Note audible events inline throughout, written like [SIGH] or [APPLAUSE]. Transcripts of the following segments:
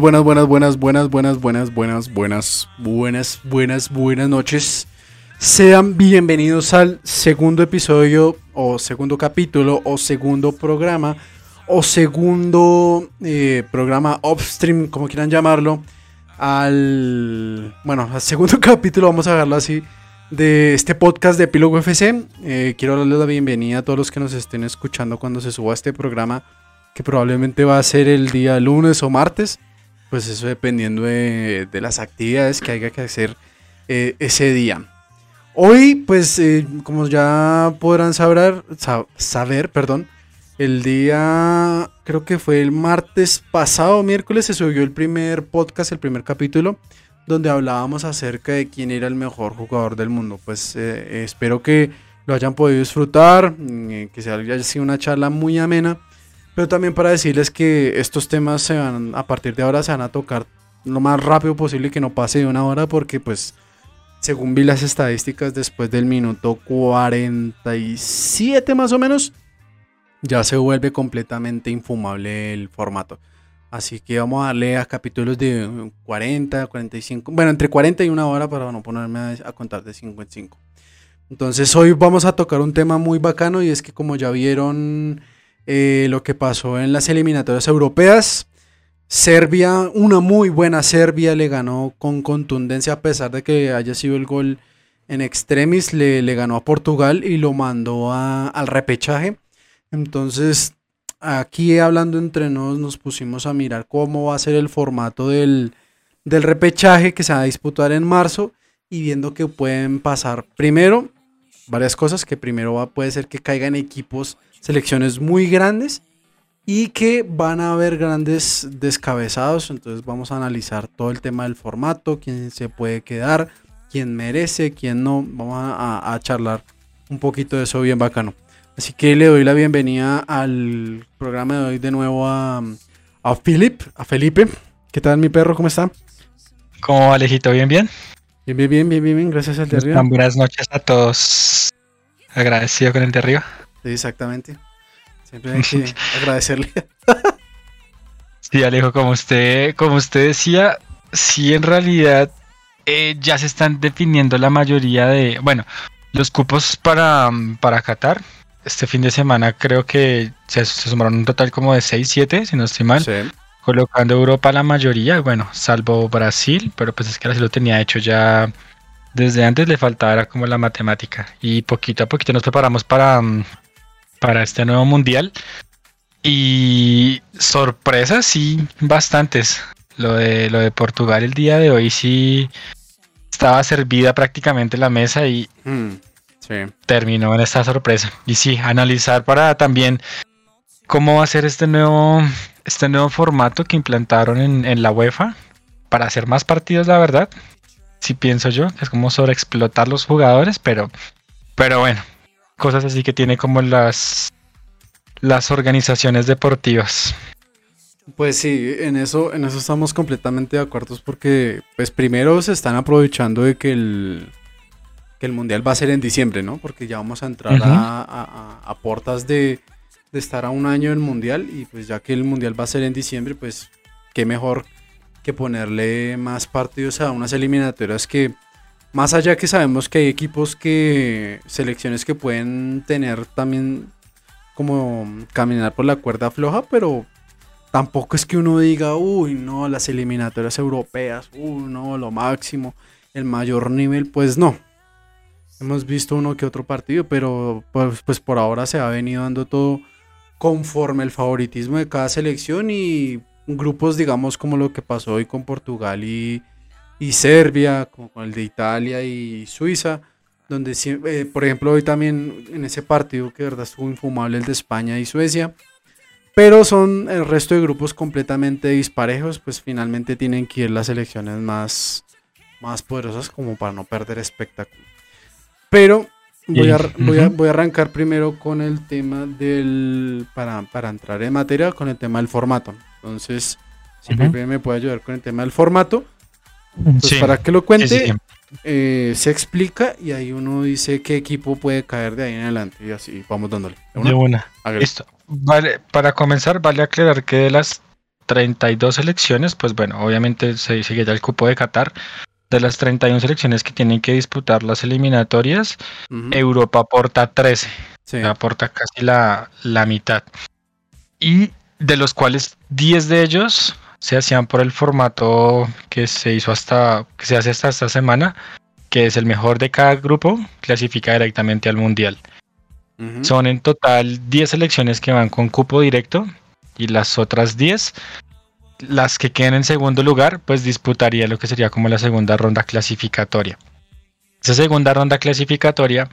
Buenas, buenas, buenas, buenas, buenas, buenas, buenas, buenas, buenas, buenas, buenas, noches. Sean bienvenidos al segundo episodio o segundo capítulo o segundo programa o segundo eh, programa upstream, como quieran llamarlo, al, bueno, al segundo capítulo, vamos a verlo así, de este podcast de Epílogo FC. Eh, quiero darles la bienvenida a todos los que nos estén escuchando cuando se suba este programa, que probablemente va a ser el día lunes o martes, pues eso dependiendo de, las actividades que haya que hacer eh, ese día. Hoy, pues, eh, como ya podrán saber, saber, perdón, el día, creo que fue el martes pasado, miércoles, se subió el primer podcast, el primer capítulo, donde hablábamos acerca de quién era el mejor jugador del mundo. Pues eh, espero que lo hayan podido disfrutar, mm, que sea, haya sido una charla muy amena, pero también para decirles que estos temas se van, a partir de ahora se van a tocar lo más rápido posible y que no pase de una hora, porque pues según vi las estadísticas, después del minuto 47 más o menos, ya se vuelve completamente infumable el formato. Así que vamos a darle a capítulos de 40, 45, bueno, entre 40 y una hora para no ponerme a, contar de 55. Entonces hoy vamos a tocar un tema muy bacano y es que como ya vieron eh, lo que pasó en las eliminatorias europeas, Serbia, una muy buena Serbia, le ganó con contundencia a pesar de que haya sido el gol en extremis, le, le ganó a Portugal y lo mandó al repechaje. Entonces, aquí hablando entre nos, nos pusimos a mirar cómo va a ser el formato del, del repechaje que se va a disputar en marzo y viendo que pueden pasar primero varias cosas, que primero va, puede ser que caigan equipos, selecciones muy grandes y que van a haber grandes descabezados. Entonces vamos a analizar todo el tema del formato, quién se puede quedar, quién merece, quién no. Vamos a, charlar un poquito de eso bien bacano. Así que le doy la bienvenida al programa de hoy de nuevo a, a Philip, a Felipe. ¿Qué tal mi perro? ¿Cómo está? ¿Cómo va Alejito? ¿Bien, bien? Bien, bien, bien, bien, bien, Gracias al de arriba. Buenas noches a todos. Agradecido con el de arriba. Sí, exactamente. Siempre hay que [LAUGHS] agradecerle. sí, Alejo, como usted, como usted decía, sí en realidad eh, ya se están definiendo la mayoría de, bueno, los cupos para, para Qatar. Este fin de semana creo que se, sumaron un total como de 6, 7, si no estoy mal. Colocando Europa la mayoría, bueno, salvo Brasil, pero pues es que Brasil lo tenía hecho ya desde antes, le faltaba como la matemática. Y poquito a poquito nos preparamos para, para este nuevo mundial. Y sorpresas, sí, bastantes. Lo de, lo de Portugal el día de hoy sí estaba servida prácticamente la mesa y mm, terminó en esta sorpresa. Y sí, analizar para también cómo va a ser este nuevo, este nuevo formato que implantaron en, en la UEFA para hacer más partidos, la verdad. Sí pienso yo, es como sobreexplotar los jugadores, pero, pero bueno, cosas así que tiene como las, las organizaciones deportivas. Pues sí, en eso, en eso estamos completamente de acuerdo porque, pues primero se están aprovechando de que el, que el mundial va a ser en diciembre, ¿no? Porque ya vamos a entrar a, a, portas de, de, estar a un año del mundial y pues ya que el mundial va a ser en diciembre, pues qué mejor que ponerle más partidos a unas eliminatorias que más allá que sabemos que hay equipos que, selecciones que pueden tener también como caminar por la cuerda floja, pero tampoco es que uno diga, uy, no, las eliminatorias europeas, uy, no, lo máximo, el mayor nivel, pues no. Hemos visto uno que otro partido, pero pues, pues por ahora se ha venido dando todo conforme el favoritismo de cada selección y grupos, digamos, como lo que pasó hoy con Portugal y, y Serbia, como con el de Italia y Suiza, donde, eh, por ejemplo, hoy también en ese partido que de verdad estuvo infumable el de España y Suecia, pero son el resto de grupos completamente disparejos, pues finalmente tienen que ir las elecciones más, más poderosas como para no perder espectáculo. Pero voy a, voy, a, arrancar primero con el tema del, para, para entrar en materia, con el tema del formato. Entonces, si me puede ayudar con el tema del formato, pues para que lo cuente, eh, se explica y ahí uno dice qué equipo puede caer de ahí en adelante y así vamos dándole. De una. Listo. Vale, para comenzar, vale aclarar que de las 32 selecciones, pues bueno, obviamente se sigue ya el cupo de Qatar. De las 31 selecciones que tienen que disputar las eliminatorias, Europa aporta 13, aporta casi la, la mitad. Y de los cuales 10 de ellos se hacían por el formato que se hizo hasta, que se hace hasta esta semana, que es el mejor de cada grupo, clasifica directamente al mundial. Son en total 10 selecciones que van con cupo directo y las otras 10, las que queden en segundo lugar, pues disputaría lo que sería como la segunda ronda clasificatoria. Esa segunda ronda clasificatoria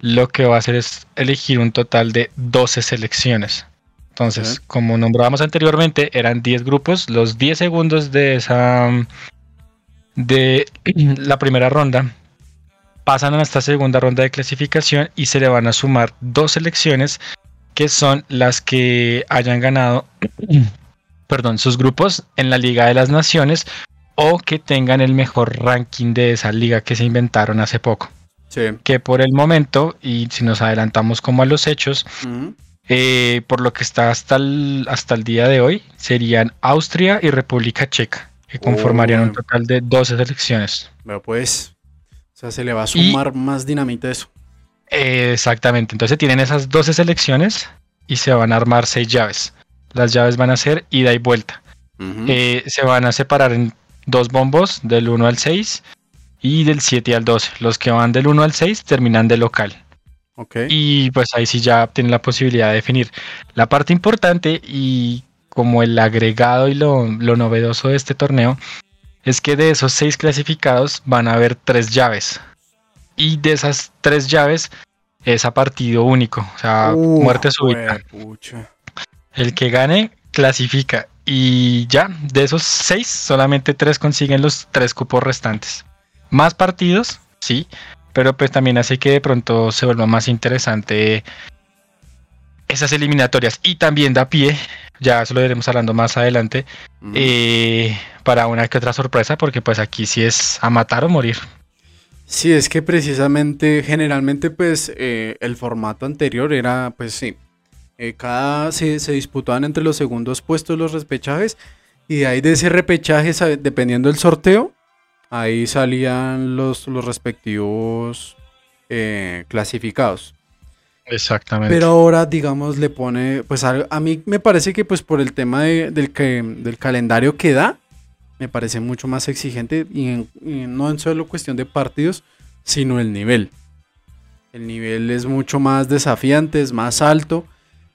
lo que va a hacer es elegir un total de 12 selecciones. Entonces, como nombrábamos anteriormente, eran 10 grupos. Los 10 segundos de esa de [CLEARS THROAT] la primera ronda pasan a esta segunda ronda de clasificación y se le van a sumar dos selecciones que son las que hayan ganado [CLEARS THROAT] perdón, sus grupos en la Liga de las Naciones o que tengan el mejor ranking de esa liga que se inventaron hace poco. Que por el momento, y si nos adelantamos como a los hechos, eh, por lo que está hasta el, hasta el día de hoy, serían Austria y República Checa, que conformarían un total de 12 selecciones. Pero pues, o sea, se le va a sumar más dinamita eso. exactamente, entonces tienen esas 12 selecciones y se van a armar 6 llaves. Las llaves van a ser ida y vuelta. Eh, se van a separar en dos bombos del 1 al 6 y del 7 al 12. Los que van del 1 al 6 terminan de local. Y pues ahí sí ya tienen la posibilidad de definir. La parte importante y como el agregado y lo, novedoso de este torneo es que de esos seis clasificados van a haber tres llaves. Y de esas tres llaves es a partido único, o sea, muerte súbita. El que gane clasifica. Y ya, de esos seis, solamente tres consiguen los tres cupos restantes. Más partidos, sí, pero pues también hace que de pronto se vuelva más interesante esas eliminatorias y también da pie, ya eso lo iremos hablando más adelante, eh, para una que otra sorpresa, porque pues aquí sí es a matar o morir. Sí, es que precisamente, generalmente pues eh, el formato anterior era pues sí, eh, cada se, se, disputaban entre los segundos puestos los repechajes y de ahí de ese repechaje, dependiendo del sorteo, ahí salían los, los respectivos eh, clasificados. Exactamente. Pero ahora, digamos, le pone, pues a, mí me parece que pues por el tema del, que, del calendario que da, me parece mucho más exigente y, no en solo cuestión de partidos, sino el nivel. El nivel es mucho más desafiante, es más alto.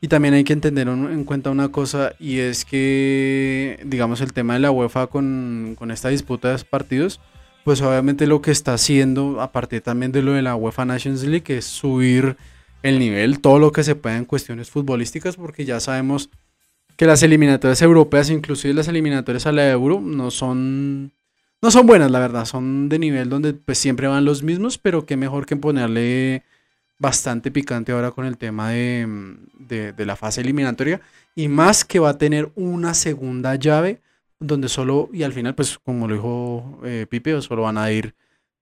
Y también hay que entender en cuenta una cosa y es que, digamos, el tema de la UEFA con, con esta disputa de partidos, pues obviamente lo que está haciendo, aparte también de lo de la UEFA Nations League, es subir el nivel, todo lo que se pueda en cuestiones futbolísticas, porque ya sabemos que las eliminatorias europeas, inclusive las eliminatorias a la Euro, no son, no son buenas, la verdad, son de nivel donde pues siempre van los mismos, pero qué mejor que ponerle bastante picante ahora con el tema de, de, la fase eliminatoria. Y más que va a tener una segunda llave donde solo, y al final, pues como lo dijo eh, Pipe, solo van a ir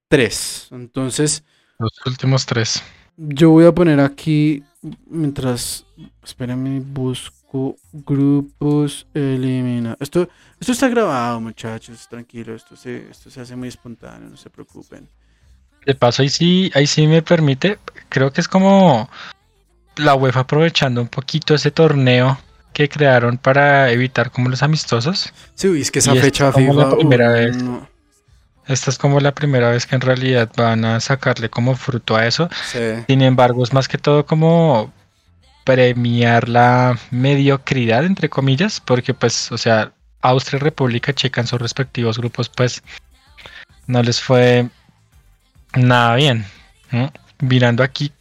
tres. Entonces... Los últimos tres. Yo voy a poner aquí, mientras, espérenme, busco grupos, elimina. Esto, esto está grabado, muchachos, tranquilo, esto se, esto se hace muy espontáneo, no se preocupen. De paso, ahí sí, ahí sí me permite, creo que es como la UEFA aprovechando un poquito ese torneo que crearon para evitar como los amistosos. Sí, es que esa fecha FIFA, la primera vez. Esta es como la primera vez que en realidad van a sacarle como fruto a eso. Sin embargo, es más que todo como premiar la mediocridad, entre comillas, porque pues, o sea, Austria y República Checa en sus respectivos grupos, pues no les fue Nada bien. Mirando aquí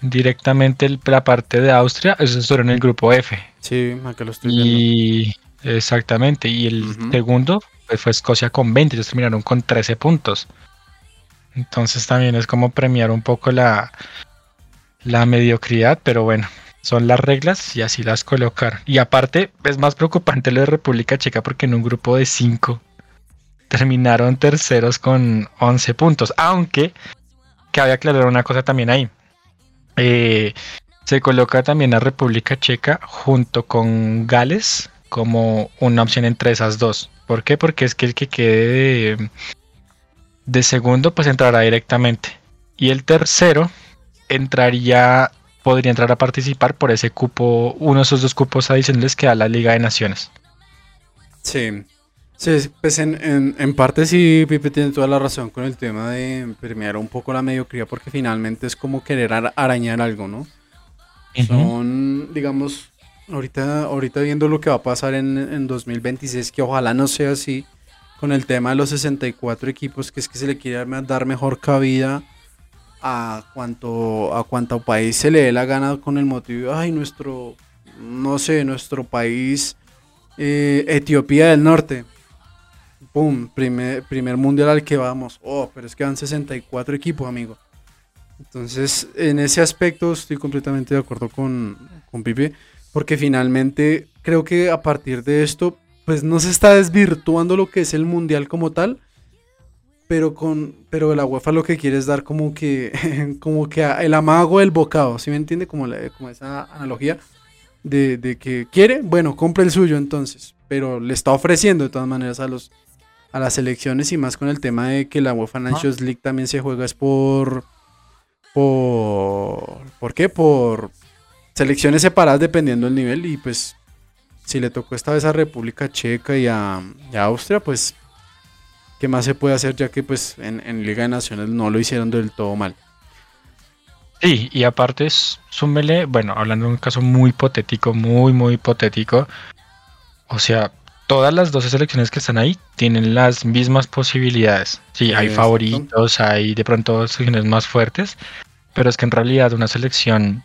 directamente la parte de Austria, eso es en el grupo F. Sí, acá lo estoy y, Exactamente. Y el segundo pues, fue Escocia con 20. Ellos terminaron con 13 puntos. Entonces también es como premiar un poco la, la mediocridad, pero bueno, son las reglas y así las colocar. Y aparte, es más preocupante lo de República Checa porque en un grupo de 5 terminaron terceros con 11 puntos. Aunque cabe aclarar una cosa también ahí. Eh, se coloca también a República Checa junto con Gales como una opción entre esas dos. ¿Por qué? Porque es que el que quede de, de segundo pues entrará directamente. Y el tercero entraría, podría entrar a participar por ese cupo, uno de esos dos cupos adicionales que da la Liga de Naciones. Sí, sí pues en, en, parte sí, Pipe tiene toda la razón con el tema de premiar un poco la mediocridad, porque finalmente es como querer arañar algo, ¿no? Son, digamos, ahorita, ahorita viendo lo que va a pasar en, en 2026, que ojalá no sea así, con el tema de los 64 equipos, que es que se le quiere dar mejor cabida a cuanto a cuanto país se le dé la gana con el motivo, ay, nuestro, no sé, nuestro país, eh, Etiopía del Norte. Pum, primer, primer mundial al que vamos. Oh, pero es que van 64 equipos, amigo. Entonces, en ese aspecto estoy completamente de acuerdo con, con Pipe, porque finalmente creo que a partir de esto, pues no se está desvirtuando lo que es el mundial como tal, pero con pero la UEFA lo que quiere es dar como que [LAUGHS] como que el amago del bocado, ¿sí me entiende? Como, como esa analogía de, que quiere, bueno, compre el suyo entonces, pero le está ofreciendo de todas maneras a los a las elecciones y más con el tema de que la UEFA Nations League también se juega es por por ¿por qué? Por selecciones separadas dependiendo del nivel y pues si le tocó esta vez a República Checa y a, y a Austria, pues qué más se puede hacer ya que pues en, Liga de Naciones no lo hicieron del todo mal. Sí, y aparte súmele, bueno, hablando de un caso muy hipotético, muy, muy hipotético, o sea, todas las 12 selecciones que están ahí tienen las mismas posibilidades. Sí, hay favoritos, hay de pronto selecciones más fuertes, pero es que en realidad una selección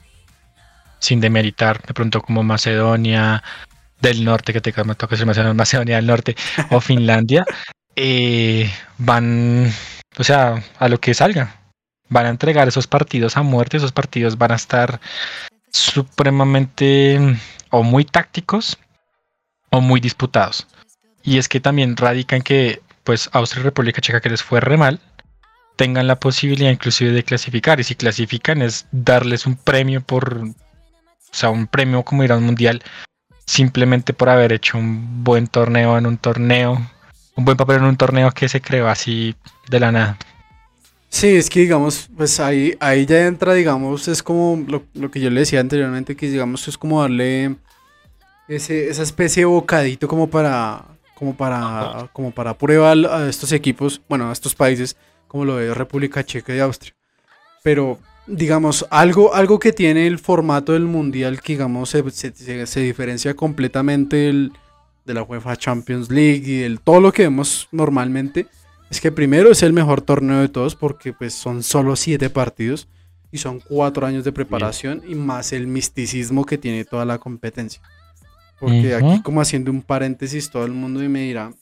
sin demeritar, de pronto como Macedonia del Norte, que te me toca decir Macedonia del Norte, [LAUGHS] o Finlandia, eh, van, o sea, a lo que salga. Van a entregar esos partidos a muerte, esos partidos van a estar supremamente o muy tácticos o muy disputados. Y es que también radica en que, pues, Austria y República Checa, que les fue re mal, tengan la posibilidad inclusive de clasificar. Y si clasifican es darles un premio por, o sea, un premio como ir a un mundial, simplemente por haber hecho un buen torneo en un torneo un buen papel en un torneo que se creó así de la nada. Sí, es que digamos, pues ahí, ahí ya entra, digamos, es como lo, que yo le decía anteriormente, que digamos es como darle ese, esa especie de bocadito como para, como para, como para prueba a estos equipos, bueno, a estos países, como lo de República Checa y Austria. Pero, digamos, algo, algo que tiene el formato del mundial que, digamos, se, se diferencia completamente el de la UEFA Champions League y del todo lo que vemos normalmente, es que primero es el mejor torneo de todos porque pues son solo siete partidos y son cuatro años de preparación y más el misticismo que tiene toda la competencia. Porque aquí como haciendo un paréntesis todo el mundo me dirá,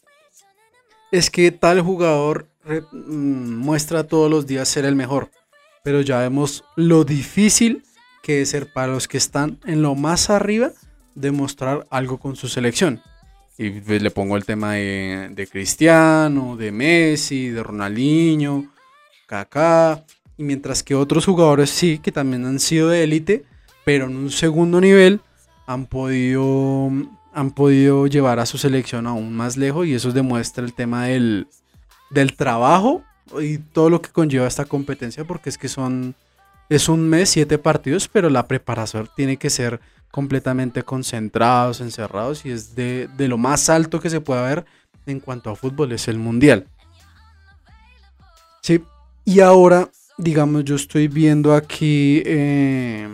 es que tal jugador mm, muestra todos los días ser el mejor, pero ya vemos lo difícil que es ser para los que están en lo más arriba demostrar algo con su selección. Y pues, le pongo el tema de, Cristiano, de Messi, de Ronaldinho, Kaká. Y mientras que otros jugadores sí, que también han sido de élite, pero en un segundo nivel han podido, han podido llevar a su selección aún más lejos. Y eso demuestra el tema del, del trabajo y todo lo que conlleva esta competencia, porque es que son, es un mes, siete partidos, pero la preparación tiene que ser completamente concentrados, encerrados y es de, lo más alto que se puede ver en cuanto a fútbol, es el mundial. Sí, y ahora, digamos, yo estoy viendo aquí, eh,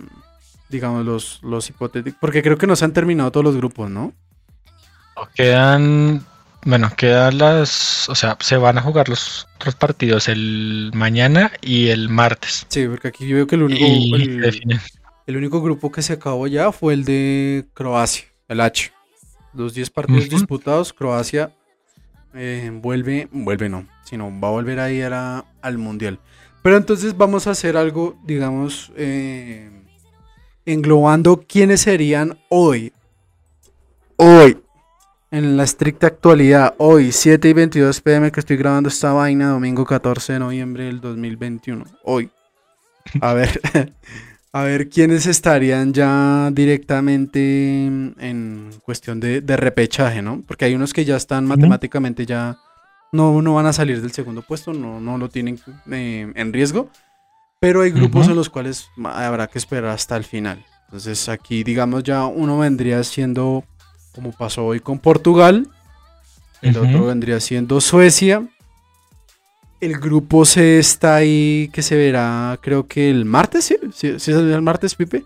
digamos, los, los hipotéticos, porque creo que no se han terminado todos los grupos, ¿no? Quedan, bueno, quedan las, o sea, se van a jugar los otros partidos el mañana y el martes. Sí, porque aquí yo veo que el único... El único grupo que se acabó ya fue el de Croacia, el H. Los 10 partidos disputados, Croacia eh, vuelve, vuelve no, sino va a volver a ir al Mundial. Pero entonces vamos a hacer algo, digamos, eh, englobando quiénes serían hoy. Hoy, en la estricta actualidad, hoy, 7 y 22 pm que estoy grabando esta vaina, domingo 14 de noviembre del 2021. Hoy. A ver, [LAUGHS] A ver quiénes estarían ya directamente en cuestión de, repechaje, ¿no? Porque hay unos que ya están matemáticamente ya no, no van a salir del segundo puesto, no, no lo tienen eh, en riesgo. Pero hay grupos en los cuales habrá que esperar hasta el final. Entonces aquí, digamos, ya uno vendría siendo, como pasó hoy con Portugal, el otro vendría siendo Suecia. El grupo C está ahí, que se verá, creo que el martes, ¿sí? ¿Sí, es el martes, Pipe?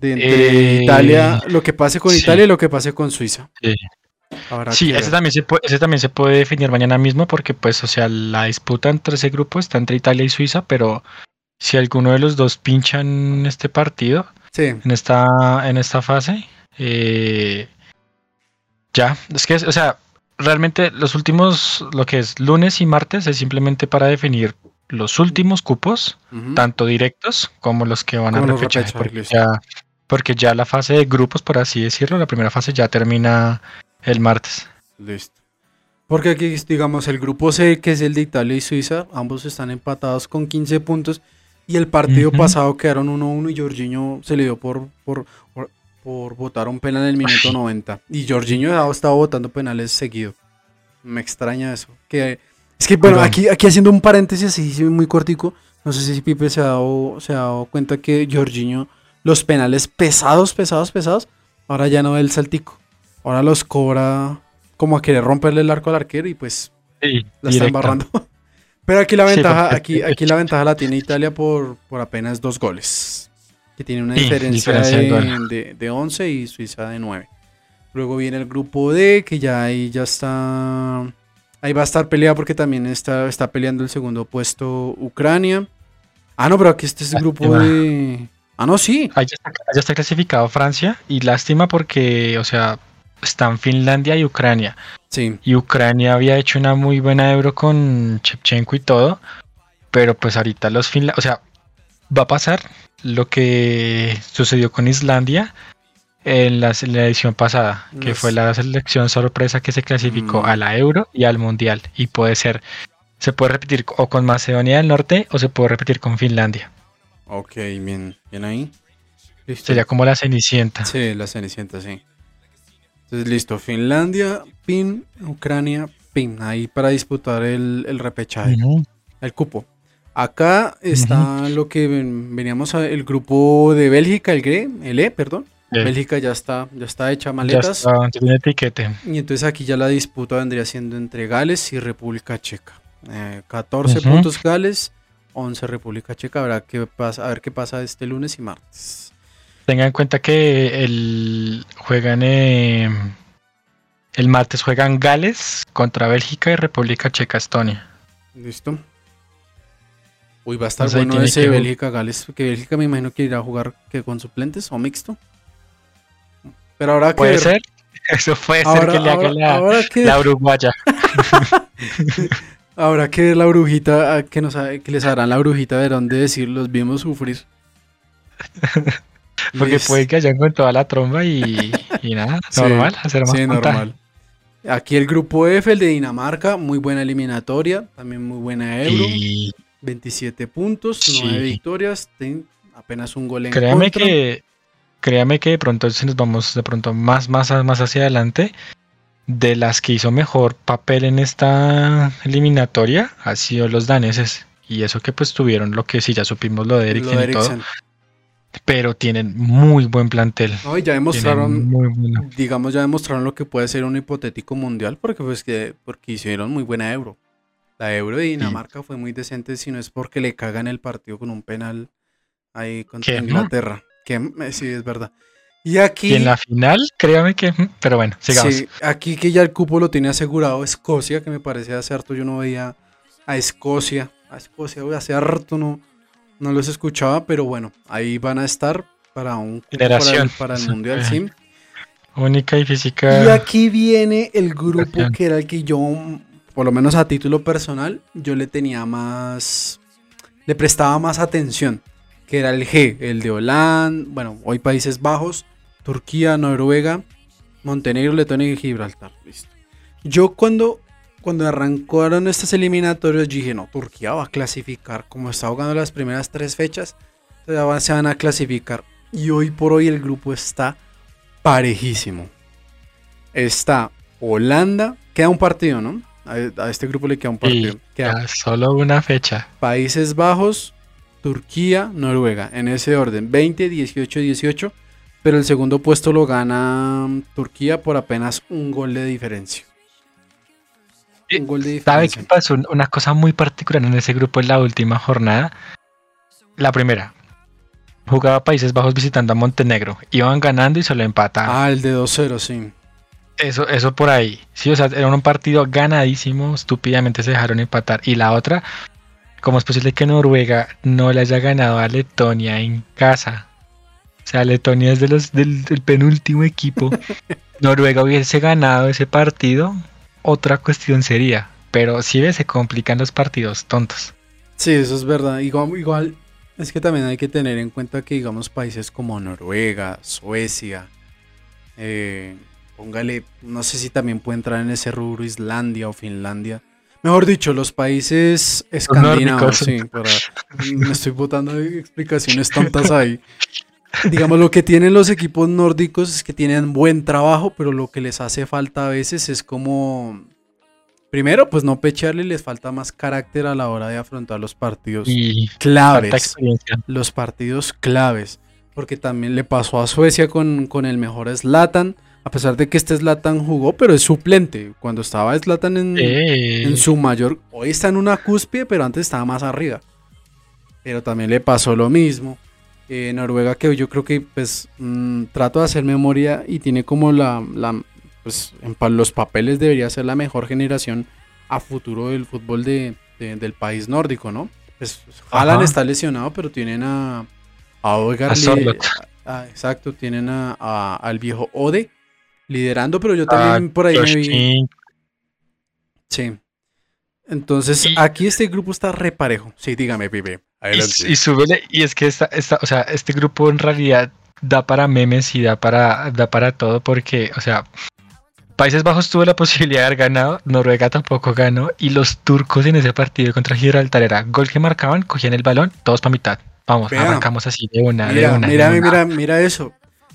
De entre eh, Italia, lo que pase con Italia y lo que pase con Suiza. Sí. ese también, se puede, ese también se puede definir mañana mismo porque, pues, o sea, la disputa entre ese grupo está entre Italia y Suiza, pero si alguno de los dos pinchan este partido, en, esta, en esta fase. Eh, ya, es que, o sea, realmente los últimos, lo que es lunes y martes, es simplemente para definir los últimos cupos, tanto directos como los que van a refechar. Porque ya, porque ya la fase de grupos, por así decirlo, la primera fase ya termina el martes. Listo. Porque aquí, digamos, el grupo C, que es el de Italia y Suiza, ambos están empatados con 15 puntos y el partido pasado quedaron 1-1 y Jorginho se le dio por, por, por, votar un penal en el minuto 90. Y Jorginho ha estado votando penales seguido. Me extraña eso. Que, es que, bueno, aquí, aquí haciendo un paréntesis así muy cortico, no sé si Pipe se ha dado, se ha dado cuenta que Jorginho, los penales pesados, pesados, pesados, ahora ya no ve el saltico. Ahora los cobra como a querer romperle el arco al arquero y pues la está embarrando. [LAUGHS] Pero aquí la ventaja, aquí, aquí la ventaja la tiene Italia por, por apenas dos goles. Que tiene una diferencia, de, de, 11 y Suiza de 9. Luego viene el grupo D, que ya ahí ya está. Ahí va a estar peleado porque también está, está peleando el segundo puesto Ucrania. Ah, no, pero aquí este es el grupo de. Ah, no, sí. Ahí ya está, ya está clasificado Francia. Y lástima porque, o sea, están Finlandia y Ucrania. Sí. Y Ucrania había hecho una muy buena euro con Chepchenko y todo. Pero pues ahorita los finlandeses, o sea, va a pasar lo que sucedió con Islandia en la, edición pasada, que fue la selección sorpresa que se clasificó mm. a la euro y al mundial. Y puede ser, se puede repetir o con Macedonia del Norte o se puede repetir con Finlandia. Ok, bien, bien ahí. Sería como la Cenicienta. Sí, la Cenicienta, sí. Entonces, listo. Finlandia, PIN, Ucrania, PIN. Ahí para disputar el, el repechaje, el cupo. Acá está lo que veníamos a, el grupo de Bélgica, el GRE, el E, perdón. Bélgica ya está, ya está hecha maletas. Ya está, tiene etiquete. Y entonces aquí ya la disputa vendría siendo entre Gales y República Checa. 14 eh, puntos Gales, 11 República Checa. Habrá que pasa, a ver qué pasa este lunes y martes. Tenga en cuenta que el juegan eh, el martes juegan Gales contra Bélgica y República Checa Estonia. Listo. Uy, va a estar bueno ese Bélgica Gales, que Bélgica me imagino que irá a jugar que con suplentes o mixto. Pero ahora que puede ser. [LAUGHS] Eso puede ser que le haga la, la uruguaya. Ahora que la [LAUGHS] brujita, que, nos, que les harán la brujita, de dónde decir, los vimos sufrir. [LAUGHS] Porque puede que hayan con toda la tromba y, [LAUGHS] nada, normal, hacer más. Sí, normal. Aquí el grupo F, el de Dinamarca, muy buena eliminatoria, también muy buena Euro. 27 puntos, 9 victorias, apenas un gol en créame Que, créame que de pronto si nos vamos de pronto más, más, más hacia adelante, de las que hizo mejor papel en esta eliminatoria, ha sido los daneses. Y eso que pues tuvieron lo que sí ya supimos lo de Eriksen y todo pero tienen muy buen plantel. No, ya demostraron, digamos, ya demostraron lo que puede ser un hipotético mundial, porque pues que, porque hicieron muy buena Euro. La Euro de Dinamarca fue muy decente, si no es porque le cagan el partido con un penal ahí contra Inglaterra. Que sí, es verdad. Y aquí. en la final, créame que. Pero bueno, sigamos. Sí, aquí que ya el cupo lo tiene asegurado Escocia, que me parece hace harto yo no veía a Escocia. A Escocia, hace harto no, no los escuchaba, pero bueno, ahí van a estar para un para el, Mundial Sim. Única y física. Y aquí viene el grupo que era el que yo, por lo menos a título personal, yo le tenía más, le prestaba más atención, que era el G, el de Holanda, bueno, hoy Países Bajos, Turquía, Noruega, Montenegro, Letonia y Gibraltar. Listo. Yo cuando cuando arrancaron estas eliminatorias, dije, no, Turquía va a clasificar. Como está jugando las primeras tres fechas, se van a clasificar. Y hoy por hoy el grupo está parejísimo. Está Holanda, queda un partido, ¿no? A, este grupo le queda un partido. queda solo una fecha. Países Bajos, Turquía, Noruega, en ese orden, 20, 18, 18, pero el segundo puesto lo gana mm, Turquía por apenas un gol de diferencia. Un gol de diferencia. ¿Sabe qué pasó? Una cosa muy particular en ese grupo en la última jornada. La primera, jugaba Países Bajos visitando a Montenegro. Iban ganando y se lo empataban. Ah, el de 2-0, sí. Eso, eso por ahí. Sí, o sea, era un partido ganadísimo, estúpidamente se dejaron empatar. Y la otra, ¿cómo es posible que Noruega no le haya ganado a Letonia en casa? O sea, Letonia es de los, del, penúltimo equipo. [LAUGHS] Noruega hubiese ganado ese partido, otra cuestión sería. Pero si se complican los partidos tontos. Sí, eso es verdad. Igual, igual es que también hay que tener en cuenta que, digamos, países como Noruega, Suecia, eh, póngale, no sé si también puede entrar en ese rubro Islandia o Finlandia. Mejor dicho, los países escandinavos, sí, me estoy botando explicaciones tontas ahí. [LAUGHS] Digamos, lo que tienen los equipos nórdicos es que tienen buen trabajo, pero lo que les hace falta a veces es como Primero, pues no pecharle, les falta más carácter a la hora de afrontar los partidos claves. Los partidos claves. Porque también le pasó a Suecia con, con el mejor Slatan. A pesar de que este Slatan jugó, pero es suplente. Cuando estaba Slatan en, en su mayor. Hoy está en una cúspide, pero antes estaba más arriba. Pero también le pasó lo mismo. Eh, Noruega, que yo creo que pues mm, trato de hacer memoria y tiene como la, la pues en los papeles debería ser la mejor generación a futuro del fútbol de, del país nórdico, ¿no? Pues Haaland está lesionado, pero tienen a, a Odegaard. exacto, tienen a, al viejo Ode liderando, pero yo también por ahí me vi. Sí. Entonces, aquí este grupo está reparejo. Sí, dígame, Pipe. Y, y, y es que esta, esta, o sea, este grupo en realidad da para memes y da para, da para todo porque, o sea, Países Bajos tuvo la [LAUGHS] posibilidad de haber ganado, Noruega tampoco ganó, y los turcos en ese partido contra Gibraltar era gol que marcaban, cogían el balón, todos para mitad. Vamos, arrancamos así de una, mira, de una. Mira, mira, mira eso.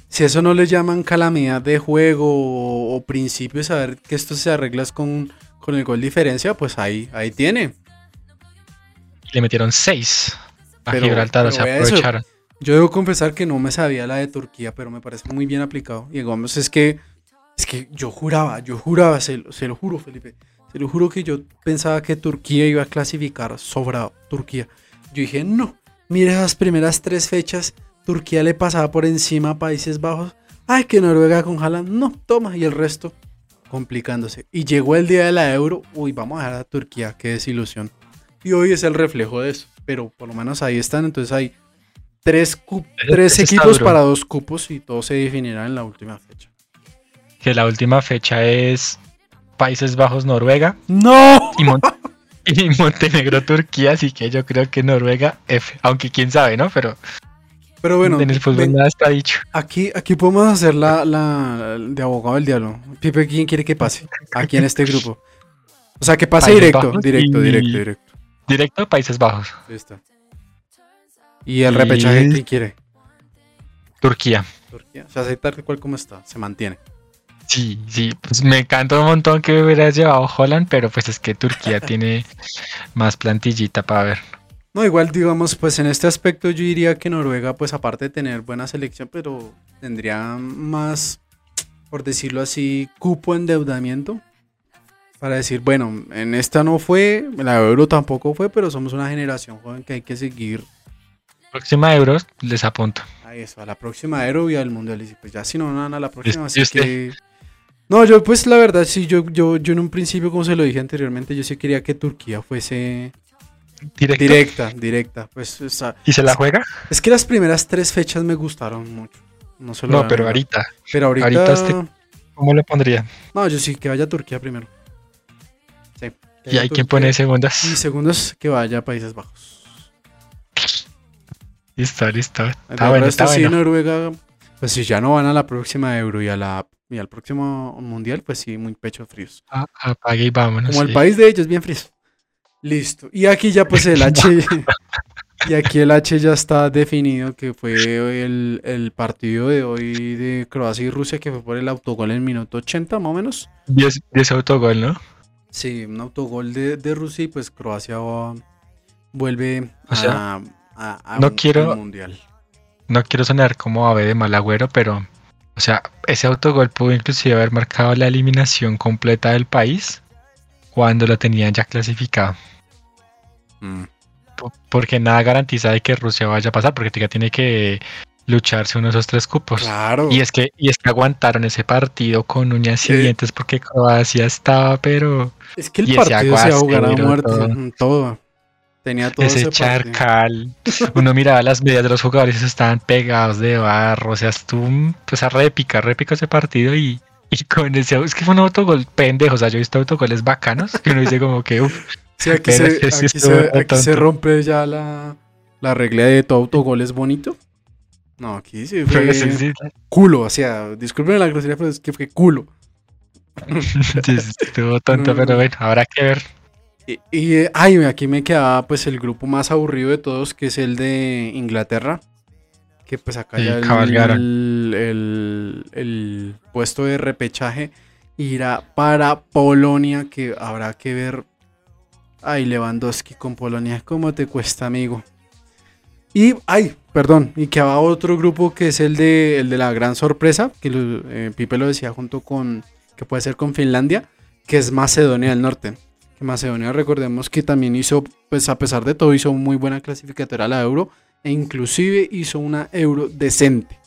Si eso no le llaman calamidad de juego o, principio de saber que esto se arregla con, con el gol diferencia, pues ahí, ahí tiene. Le metieron seis a Gibraltar, o sea, aprovecharon. yo debo confesar que no me sabía la de Turquía, pero me parece muy bien aplicado. Y digamos, es que es que yo juraba, yo juraba, se, lo juro, Felipe. Se lo juro que yo pensaba que Turquía iba a clasificar sobrado. Turquía. Yo dije, no. Mire esas primeras tres fechas. Turquía le pasaba por encima a Países Bajos. Ay, que Noruega con Haaland. No, toma. Y el resto complicándose. Y llegó el día de la Euro. Uy, vamos a dejar a Turquía. Qué desilusión. Y hoy es el reflejo de eso. Pero por lo menos ahí están. Entonces hay tres, tres equipos para dos cupos y todo se definirá en la última fecha que la última fecha es Países Bajos, Noruega. ¡No! Y, [LAUGHS] Montenegro, Turquía, así que yo creo que Noruega F, aunque quién sabe, ¿no? Pero, pero bueno, en el fútbol nada está dicho. Aquí, aquí podemos hacer la, la de abogado del diablo. Pipe, ¿quién quiere que pase? Aquí en este grupo. O sea, que pase directo, directo, directo, directo. Directo a Países Bajos. Listo. ¿Y el repechaje quién quiere? Turquía. Turquía. O sea, aceptar cual como está, se mantiene. Sí, sí, pues me encanta un montón que hubieras llevado Holland, pero pues es que Turquía [LAUGHS] tiene más plantillita para ver. No, igual digamos, pues en este aspecto yo diría que Noruega, pues aparte de tener buena selección, pero tendría más, por decirlo así, cupo endeudamiento. Para decir, bueno, en esta no fue, la Euro tampoco fue, pero somos una generación joven que hay que seguir. Próxima Euro les apunto. A eso, a la próxima Euro y al Mundial. Y pues ya si no, nada, a la próxima. Así que no, yo pues la verdad sí, yo, yo, yo en un principio, como se lo dije anteriormente, yo sí quería que Turquía fuese directa, directa. Pues, ¿Y se la juega? Es que las primeras tres fechas me gustaron mucho. No, no pero ahorita. Pero ahorita... Este, ¿Cómo le pondría? No, yo sí, que vaya a Turquía primero. Sí. ¿Y hay quien pone segundas? Y segundos que vaya a Países Bajos. Listo, listo. Está bueno, está sí, Noruega, pues si ya no van a la próxima Euro y a la y al próximo mundial, pues sí, muy pecho fríos. Ah, apague y vámonos. Como el país de ellos, bien frío. Listo. Y aquí ya pues el [LAUGHS] H. Y aquí el H ya está definido, que fue el, partido de hoy de Croacia y Rusia, que fue por el autogol en el minuto 80, más o menos. 10, autogol, ¿no? Sí, un autogol de, Rusia y pues Croacia vuelve a, no un, quiero, mundial. No quiero sonar como ave de mal agüero, pero, o sea, ese autogol pudo inclusive haber marcado la eliminación completa del país cuando lo tenían ya clasificado. Mm porque nada garantiza de que Rusia vaya a pasar, porque ya tiene que lucharse uno de esos tres cupos. Claro. Y es que, y es que aguantaron ese partido con uñas y dientes porque Croacia estaba, pero. Es que el partido se jugar a muerte, todo. Tenía todo ese, charcal. [LAUGHS] Uno miraba las medias de los jugadores y estaban pegados de barro. O sea, estuvo pues a répica, répica ese partido y, y con ese. Es que fue un autogol pendejo. O sea, yo he visto autogoles bacanos que uno dice como que, uff, Sí, aquí, se, rompe ya la, la regla de tu autogol es bonito. No, aquí sí fue [LAUGHS] culo, o sea, disculpen la grosería, pero es que fue culo. [LAUGHS] estuvo tonto, pero bueno, habrá que ver. Y, ay, aquí me quedaba pues el grupo más aburrido de todos, que es el de Inglaterra. Que pues acá ya el, el, el, puesto de repechaje irá para Polonia, que habrá que ver Ay, Lewandowski con Polonia, ¿cómo te cuesta, amigo? Y, ay, perdón, y que va otro grupo que es el de, el de la gran sorpresa, que eh, Pipe lo decía junto con, que puede ser con Finlandia, que es Macedonia del Norte. Que Macedonia, recordemos que también hizo, pues a pesar de todo, hizo muy buena clasificatoria a la Euro, e inclusive hizo una Euro decente.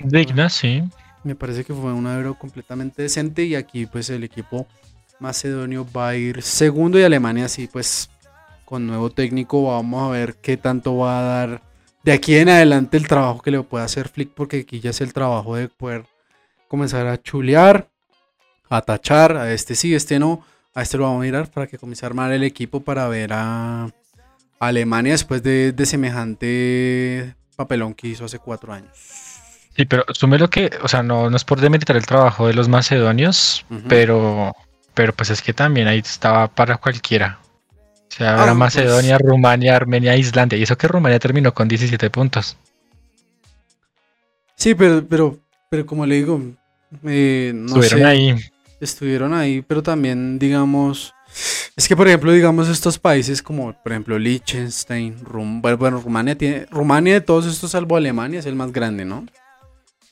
Digna, sí. Me parece que fue una Euro completamente decente y aquí pues el equipo Macedonio va a ir segundo y Alemania sí, pues con nuevo técnico vamos a ver qué tanto va a dar de aquí en adelante el trabajo que le puede hacer Flick, porque aquí ya es el trabajo de poder comenzar a chulear, a tachar, a este sí, este no, a este lo vamos a mirar para que comience a armar el equipo para ver a Alemania después de, semejante papelón que hizo hace cuatro años. Sí, pero sume lo que, o sea, no, no es por demeritar el trabajo de los macedonios, pero pero pues es que también ahí estaba para cualquiera. O sea, ah, Macedonia, pues. Rumania, Armenia, Islandia. Y eso que Rumania terminó con 17 puntos. Sí, pero, pero, pero como le digo, eh, no estuvieron ahí. Estuvieron ahí, pero también, digamos, es que por ejemplo, digamos, estos países como, por ejemplo, Liechtenstein, bueno, Rumania tiene, Rumania de todos estos, salvo Alemania, es el más grande, ¿no?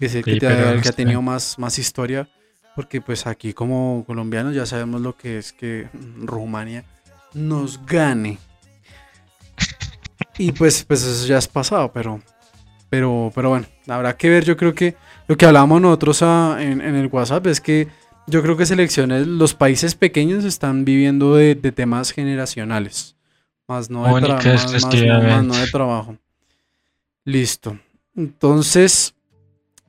Es el que, ha tenido más, más historia. Porque pues aquí como colombianos ya sabemos lo que es que Rumania nos gane. Y pues, pues eso ya es pasado, pero, pero, pero bueno, habrá que ver. Yo creo que lo que hablábamos nosotros en, el WhatsApp es que yo creo que selecciones, los países pequeños están viviendo de, temas generacionales, más no, de no de trabajo. Listo. Entonces,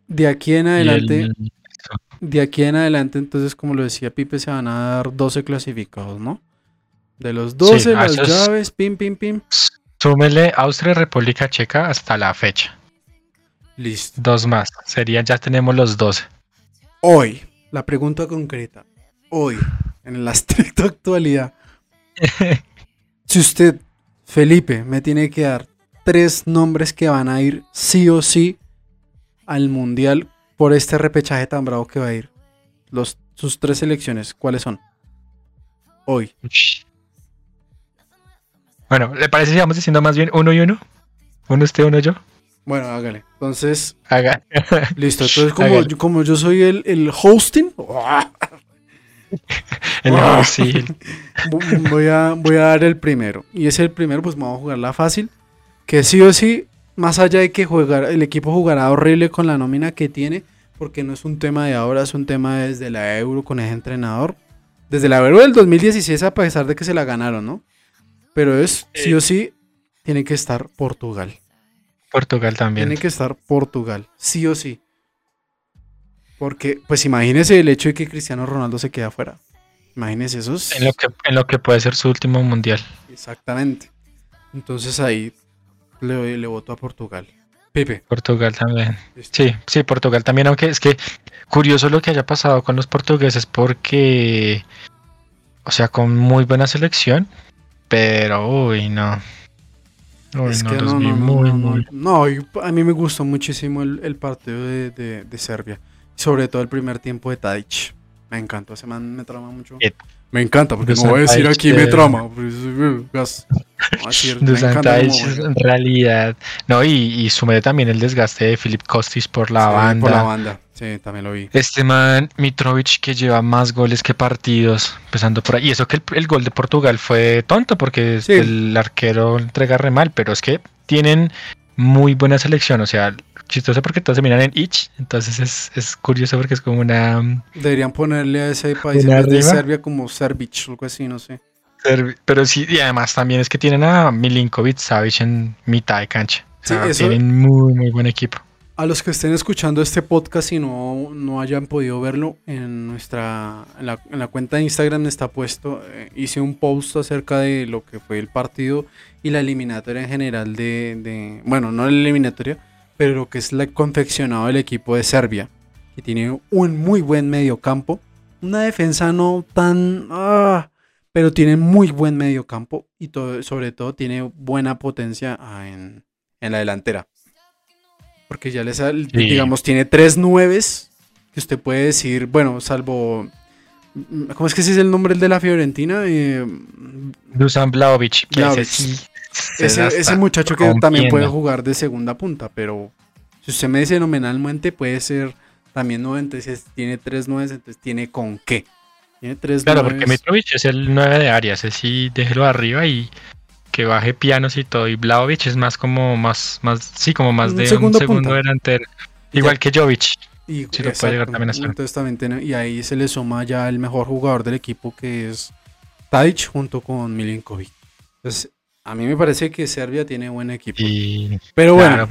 de aquí en adelante de aquí en adelante, entonces, como lo decía Pipe, se van a dar 12 clasificados, ¿no? De los 12, las llaves, pim, pim, pim. Súmele Austria República Checa hasta la fecha. Listo. Dos más. Serían, ya tenemos los 12. Hoy, la pregunta concreta. Hoy, en la [LAUGHS] estricta actualidad. [LAUGHS] si usted, Felipe, me tiene que dar tres nombres que van a ir sí o sí al Mundial por este repechaje tan bravo que va a ir. Los, sus tres selecciones, ¿cuáles son? Hoy. Bueno, ¿le parece si vamos diciendo más bien uno y uno? ¿Uno usted, uno yo? Bueno, hágale. Entonces. Haga. [LAUGHS] Listo. Entonces, [LAUGHS] como, yo, como yo soy el, el hosting. [LAUGHS] el hosting. voy, a, voy a dar el primero. Y es el primero, pues vamos a jugar la fácil. Que sí o sí más allá de que jugar, el equipo jugará horrible con la nómina que tiene, porque no es un tema de ahora, es un tema desde la Euro con ese entrenador. Desde la Euro del 2016, a pesar de que se la ganaron, ¿no? Pero es, sí o sí, tiene que estar Portugal. Portugal también. Tiene que estar Portugal, sí o sí. Porque, pues imagínese el hecho de que Cristiano Ronaldo se quede afuera. Imagínese eso. En, lo que, en lo que puede ser su último mundial. Exactamente. Entonces ahí le, le votó a Portugal. Pipe. Portugal también. Sí, sí, Portugal también, aunque es que curioso lo que haya pasado con los portugueses porque, o sea, con muy buena selección, pero, uy, no. es que no, no, muy, muy... no, a mí me gustó muchísimo el, partido de, Serbia. Sobre todo el primer tiempo de Tadic. Me encantó, ese man me trama mucho. Me encanta, porque no voy a decir aquí me trama. Pues, en realidad. No, y, y sumé también el desgaste de Philip Costis por la banda. Por la banda, sí, también lo vi. Este man, Mitrovic, que lleva más goles que partidos, empezando por ahí. Y eso que el, gol de Portugal fue tonto, porque el arquero entrega re mal, pero es que tienen muy buena selección. O sea, chistoso porque todos se miran en Ich, entonces es, es, curioso porque es como una... Mm, Deberían ponerle a ese país de Serbia como Serbich, algo así, no sé. Pero sí, y además también es que tienen a Milinkovic Savic en mitad de cancha. Sí, tienen muy, muy buen equipo. A los que estén escuchando este podcast y no, no hayan podido verlo, en nuestra en la, cuenta de Instagram está puesto, eh, hice un post acerca de lo que fue el partido y la eliminatoria en general de, de bueno, no la eliminatoria, pero lo que es el confeccionado del equipo de Serbia, que tiene un muy buen medio campo, una defensa no tan... Ah, pero tiene muy buen medio campo y todo, sobre todo tiene buena potencia ah, en, la delantera. Porque ya les, digamos, tiene tres nueves que usted puede decir, bueno, salvo... ¿Cómo es que ese es el nombre de la Fiorentina? Eh, Dusan Blaovic. Ese, muchacho que también puede jugar de segunda punta, pero si usted me dice nominalmente puede ser también nueve, entonces tiene tres nueve, entonces tiene con qué. Tiene tres Claro, porque Mitrovic es el 9 de Arias, así déjelo arriba y que baje pianos y todo. Y Blaovic es más como más, más, sí, como más de segundo un segundo delantero. Igual que Jovic. Y, Entonces también y ahí se le suma ya el mejor jugador del equipo que es Tadic junto con Milinkovic. Entonces a mí me parece que Serbia tiene buen equipo. Pero bueno.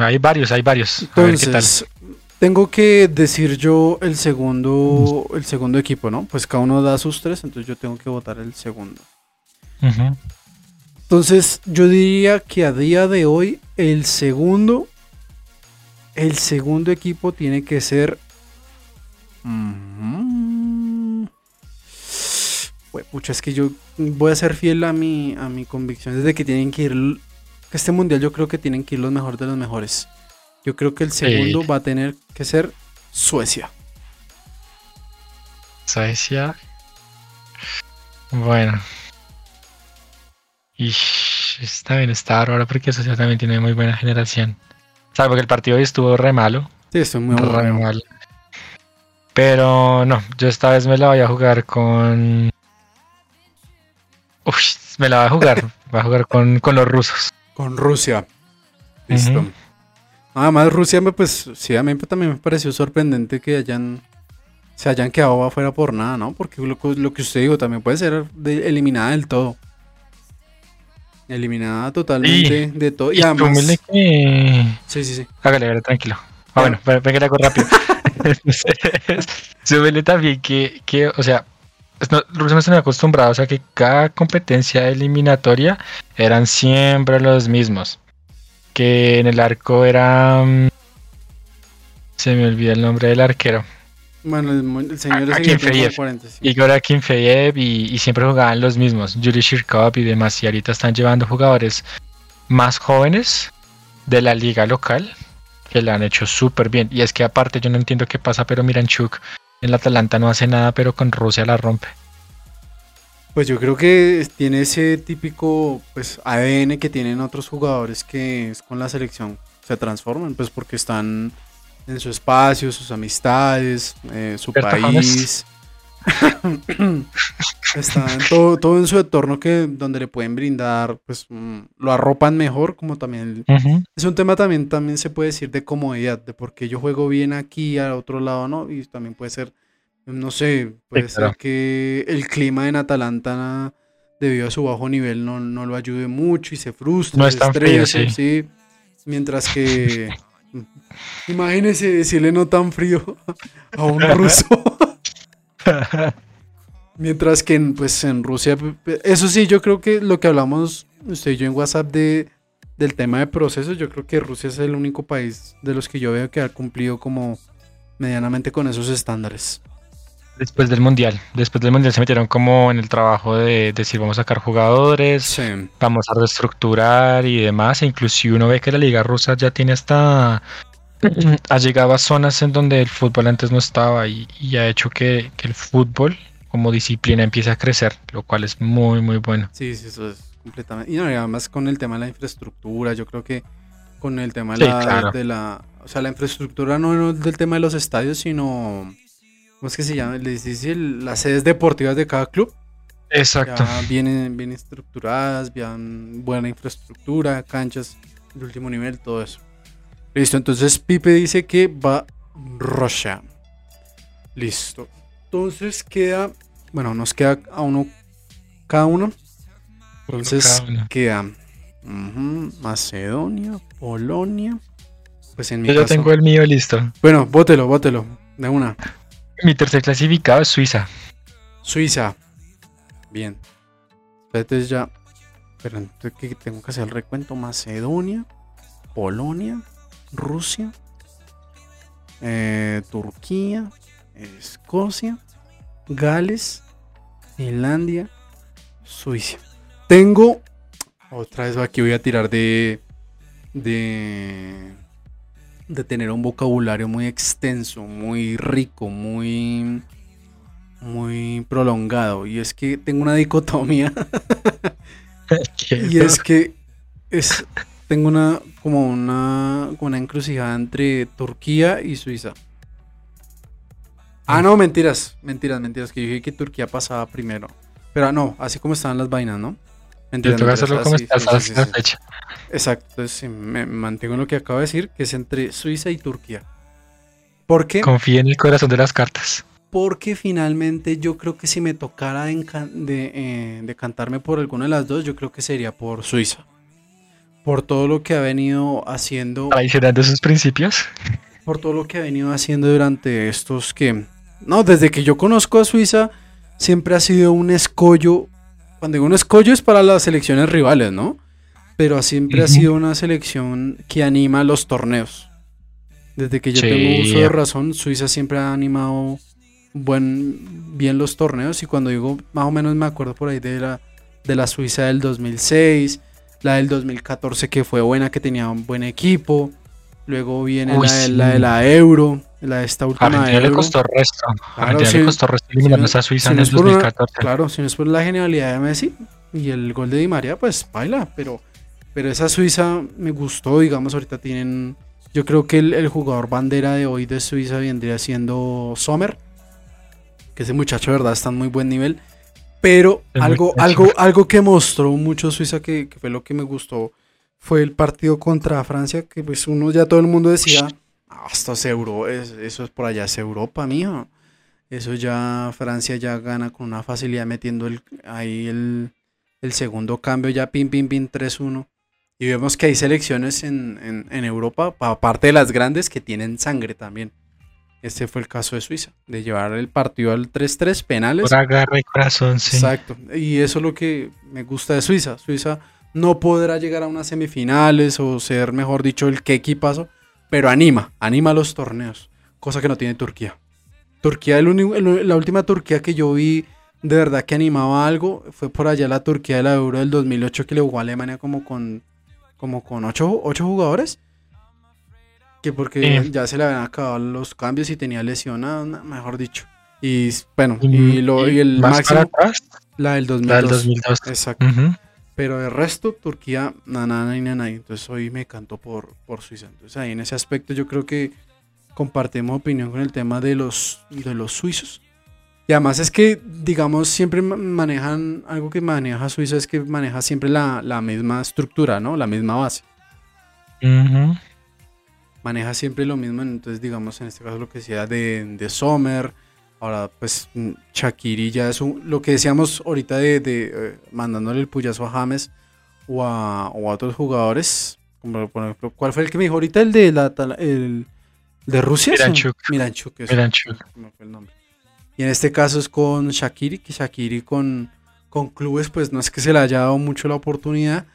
hay varios, hay varios. Entonces, tengo que decir yo el segundo, el segundo equipo, ¿no? Pues cada uno da sus tres, entonces yo tengo que votar el segundo. Entonces, yo diría que a día de hoy, el segundo, el segundo equipo tiene que ser pucha, es que yo voy a ser fiel a mi, a mi convicción desde que tienen que ir, este mundial yo creo que tienen que ir los mejores de los mejores. Yo creo que el segundo va a tener que ser Suecia. Suecia. Bueno. Y está bien estar ahora porque Suecia también tiene muy buena generación. Salvo que el partido hoy estuvo re malo. Sí, estuvo muy re malo. Pero no, yo esta vez me la voy a jugar con me la va a jugar. va a jugar con, los rusos. Con Rusia. Listo. Nada más Rusia, pues sí, a mí también me pareció sorprendente que hayan se hayan quedado afuera por nada, ¿no? Porque lo, que usted dijo también puede ser eliminada del todo. Eliminada totalmente de todo. Y, además. Sí, sí, sí. Hágale, tranquilo. Ah, bueno, venga, rápido. [LAUGHS] [LAUGHS] Súbele también que, que, o sea, no, me están acostumbrados a que cada competencia eliminatoria eran siempre los mismos. Que en el arco era. Mm, se me olvida el nombre del arquero. Bueno, el, señor es Igor Akinfeyev y, y siempre jugaban los mismos. Yuri Shirkov y demás. Y ahorita están llevando jugadores más jóvenes de la liga local que le han hecho súper bien. Y es que aparte yo no entiendo qué pasa, pero Miranchuk el Atalanta no hace nada, pero con Rusia la rompe. Pues yo creo que tiene ese típico pues ADN que tienen otros jugadores que es con la selección se transforman, pues porque están en su espacio, sus amistades, eh, su país. [COUGHS] están todo, todo en su entorno que donde le pueden brindar, pues mm, lo arropan mejor, como también es un tema también, también se puede decir de comodidad, de por qué yo juego bien aquí al otro lado, ¿no? Y también puede ser no sé, puede ser que el clima en Atalanta, debido a su bajo nivel, no, lo ayude mucho y se frustra. No es tan frío, sí. Mientras que, [LAUGHS] imagínese decirle no tan frío [LAUGHS] a un ruso. [LAUGHS] Mientras que pues, en Rusia, eso sí, yo creo que lo que hablamos usted y yo en WhatsApp de, del tema de procesos, yo creo que Rusia es el único país de los que yo veo que ha cumplido como medianamente con esos estándares Después del Mundial. Después del Mundial se metieron como en el trabajo de decir vamos a sacar jugadores, vamos a reestructurar y demás. E inclusive uno ve que la liga rusa ya tiene hasta... [CLEARS THROAT] ha llegado a zonas en donde el fútbol antes no estaba y, ha hecho que, el fútbol como disciplina empiece a crecer, lo cual es muy, muy bueno. Sí, sí, eso es completamente... Y además con el tema de la infraestructura, yo creo que con el tema de, la, de la... O sea, la infraestructura no del tema de los estadios, sino ¿Cómo es que se llama? Les dice las sedes deportivas de cada club. Exacto. vienen bien estructuradas, bien buena infraestructura, canchas de último nivel, todo eso. Listo, entonces Pipe dice que va Rocha. Listo. Entonces queda, bueno, nos queda a uno cada uno. Entonces queda Macedonia, Polonia. Pues en mi Yo ya tengo el mío listo. Bueno, bótelo, bótelo, de una. Mi tercer clasificado es Suiza. Suiza. Bien. Entonces ya. Pero entonces que tengo que hacer el recuento. Macedonia, Polonia, Rusia, eh, Turquía, Escocia, Gales, Finlandia, Suiza. Tengo. Otra vez aquí voy a tirar de. De de tener un vocabulario muy extenso, muy rico, muy, muy prolongado. Y es que tengo una dicotomía. [LAUGHS] y es que es, tengo una como una, una encrucijada entre Turquía y Suiza. Ah, no, mentiras, mentiras, mentiras, que yo dije que Turquía pasaba primero. Pero no, así como estaban las vainas, ¿no? Exacto, entonces me mantengo en lo que acabo de decir, que es entre Suiza y Turquía. ¿Por qué? Confía en el corazón de las cartas. Porque finalmente yo creo que si me tocara de, eh, cantarme por alguna de las dos, yo creo que sería por Suiza. Por todo lo que ha venido haciendo. Traicionando sus principios. Por todo lo que ha venido haciendo durante estos que. No, desde que yo conozco a Suiza, siempre ha sido un escollo cuando digo un escollo es para las selecciones rivales, ¿no? Pero siempre ha sido una selección que anima los torneos. Desde que yo tengo uso de razón, Suiza siempre ha animado buen, bien los torneos. Y cuando digo más o menos me acuerdo por ahí de la, de la Suiza del 2006, la del 2014 que fue buena, que tenía un buen equipo. Luego viene la, de, la Euro, la de esta última Argentina le costó resto. Argentina le costó resto eliminar a Suiza en el 2014. claro, si no es por la genialidad de Messi y el gol de Di María, pues baila. Pero, pero esa Suiza me gustó, digamos, ahorita tienen... Yo creo que el, jugador bandera de hoy de Suiza vendría siendo Sommer. Que ese muchacho, de verdad, está en muy buen nivel. Pero algo, algo, algo que mostró mucho Suiza, que, que fue lo que me gustó fue el partido contra Francia, que pues uno ya todo el mundo decía, ah, esto es Euro, eso es por allá, es Europa, mijo. Eso ya Francia ya gana con una facilidad metiendo el, ahí el, segundo cambio, ya pin, pin, pin, 3-1. Y vemos que hay selecciones en, Europa, aparte de las grandes, que tienen sangre también. Este fue el caso de Suiza, de llevar el partido al 3-3 penales. Por agarre y corazón, sí. Exacto. Y eso es lo que me gusta de Suiza. Suiza no podrá llegar a unas semifinales o ser, mejor dicho, el que equipazo, pero anima, anima los torneos, cosa que no tiene Turquía. Turquía, el la última Turquía que yo vi de verdad que animaba algo fue por allá la Turquía de la Euro del 2008 que le jugó a Alemania como con como con ocho, jugadores. Que porque ya se le habían acabado los cambios y tenía lesionado, mejor dicho. Y bueno, y, lo, y el máximo. La del 2002. La del 2002. Exacto. Pero de resto, Turquía, nada, nada, nada. Entonces hoy me canto por, por Suiza. Entonces ahí en ese aspecto yo creo que compartimos opinión con el tema de los, de los suizos. Y además es que, digamos, siempre manejan, algo que maneja Suiza es que maneja siempre la, misma estructura, ¿no? La misma base. Maneja siempre lo mismo, entonces digamos en este caso lo que decía de, de Sommer, Ahora, pues mm, Shakiri ya es lo que decíamos ahorita de, eh, mandándole el puyazo a James o a, otros jugadores. Como por ejemplo, ¿cuál fue el que me dijo ahorita? El de la el, de Rusia. Miranchuk. Miranchuk, Miranchuk. el nombre. Y en este caso es con Shakiri, que Shakiri con, con clubes, pues no es que se le haya dado mucho la oportunidad,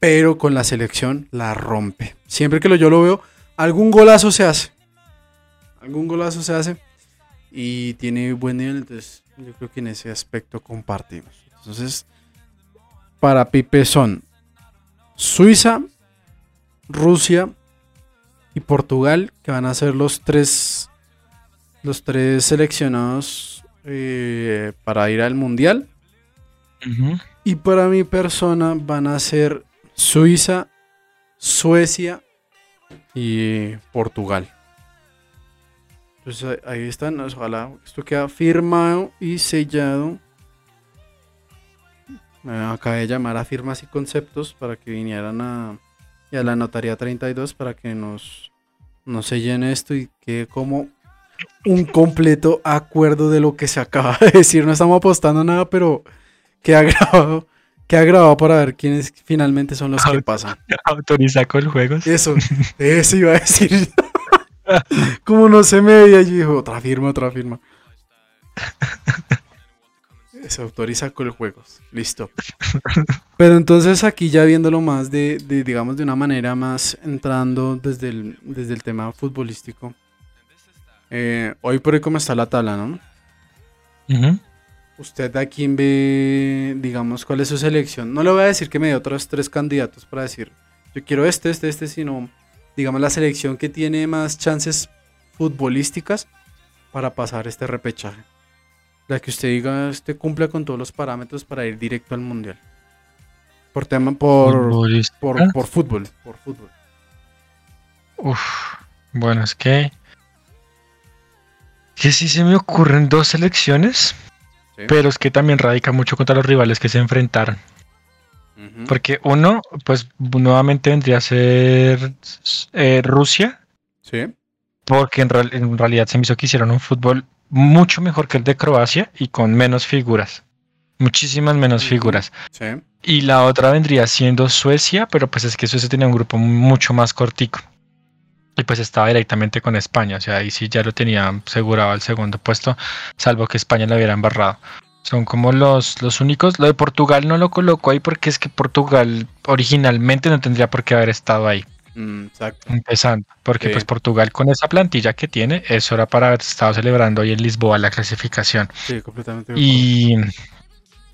pero con la selección la rompe. Siempre que lo, yo lo veo, algún golazo se hace. Algún golazo se hace. Y tiene buen nivel, entonces yo creo que en ese aspecto compartimos. Entonces, para Pipe son Suiza, Rusia y Portugal, que van a ser los tres, los tres seleccionados eh, para ir al Mundial. Y para mi persona van a ser Suiza, Suecia y Portugal. Entonces ahí están, ojalá esto queda firmado y sellado. Me acabé de llamar a firmas y conceptos para que vinieran a, a la notaría 32 para que nos, nos sellen esto y quede como un completo acuerdo de lo que se acaba de decir. No estamos apostando nada, pero queda grabado, queda grabado para ver quiénes finalmente son los que pasan. [LAUGHS] Autoriza con juegos. Eso, eso iba a decir. [LAUGHS] Como no se me veía, yo dijo, otra firma, otra firma. Se autoriza con juegos. Listo. Pero entonces aquí ya viéndolo más de, digamos, de una manera más entrando desde el, desde el tema futbolístico. Eh, hoy por hoy cómo está la tabla, ¿no? ¿Usted a quién ve, digamos, cuál es su selección? No le voy a decir que me dé otros tres candidatos para decir, yo quiero este, este, este, sino digamos, la selección que tiene más chances futbolísticas para pasar este repechaje. La que usted diga, este cumple con todos los parámetros para ir directo al mundial. Por tema, por, por, por, fútbol, por fútbol. Uf, bueno, es que. Que sí se me ocurren dos selecciones, pero es que también radica mucho contra los rivales que se enfrentaron. Porque uno, pues nuevamente vendría a ser eh, Rusia. Sí. Porque en, en, realidad se me hizo que hicieron un fútbol mucho mejor que el de Croacia y con menos figuras. Muchísimas menos figuras. Sí. Y la otra vendría siendo Suecia, pero pues es que Suecia tenía un grupo mucho más cortico. Y pues estaba directamente con España. O sea, ahí sí ya lo tenía asegurado al segundo puesto, salvo que España lo hubiera embarrado. Son como los, los únicos. Lo de Portugal no lo coloco ahí porque es que Portugal originalmente no tendría por qué haber estado ahí. Mm, exacto. Empezando. Porque pues Portugal con esa plantilla que tiene, eso era para haber estado celebrando ahí en Lisboa la clasificación. Sí, completamente. Y,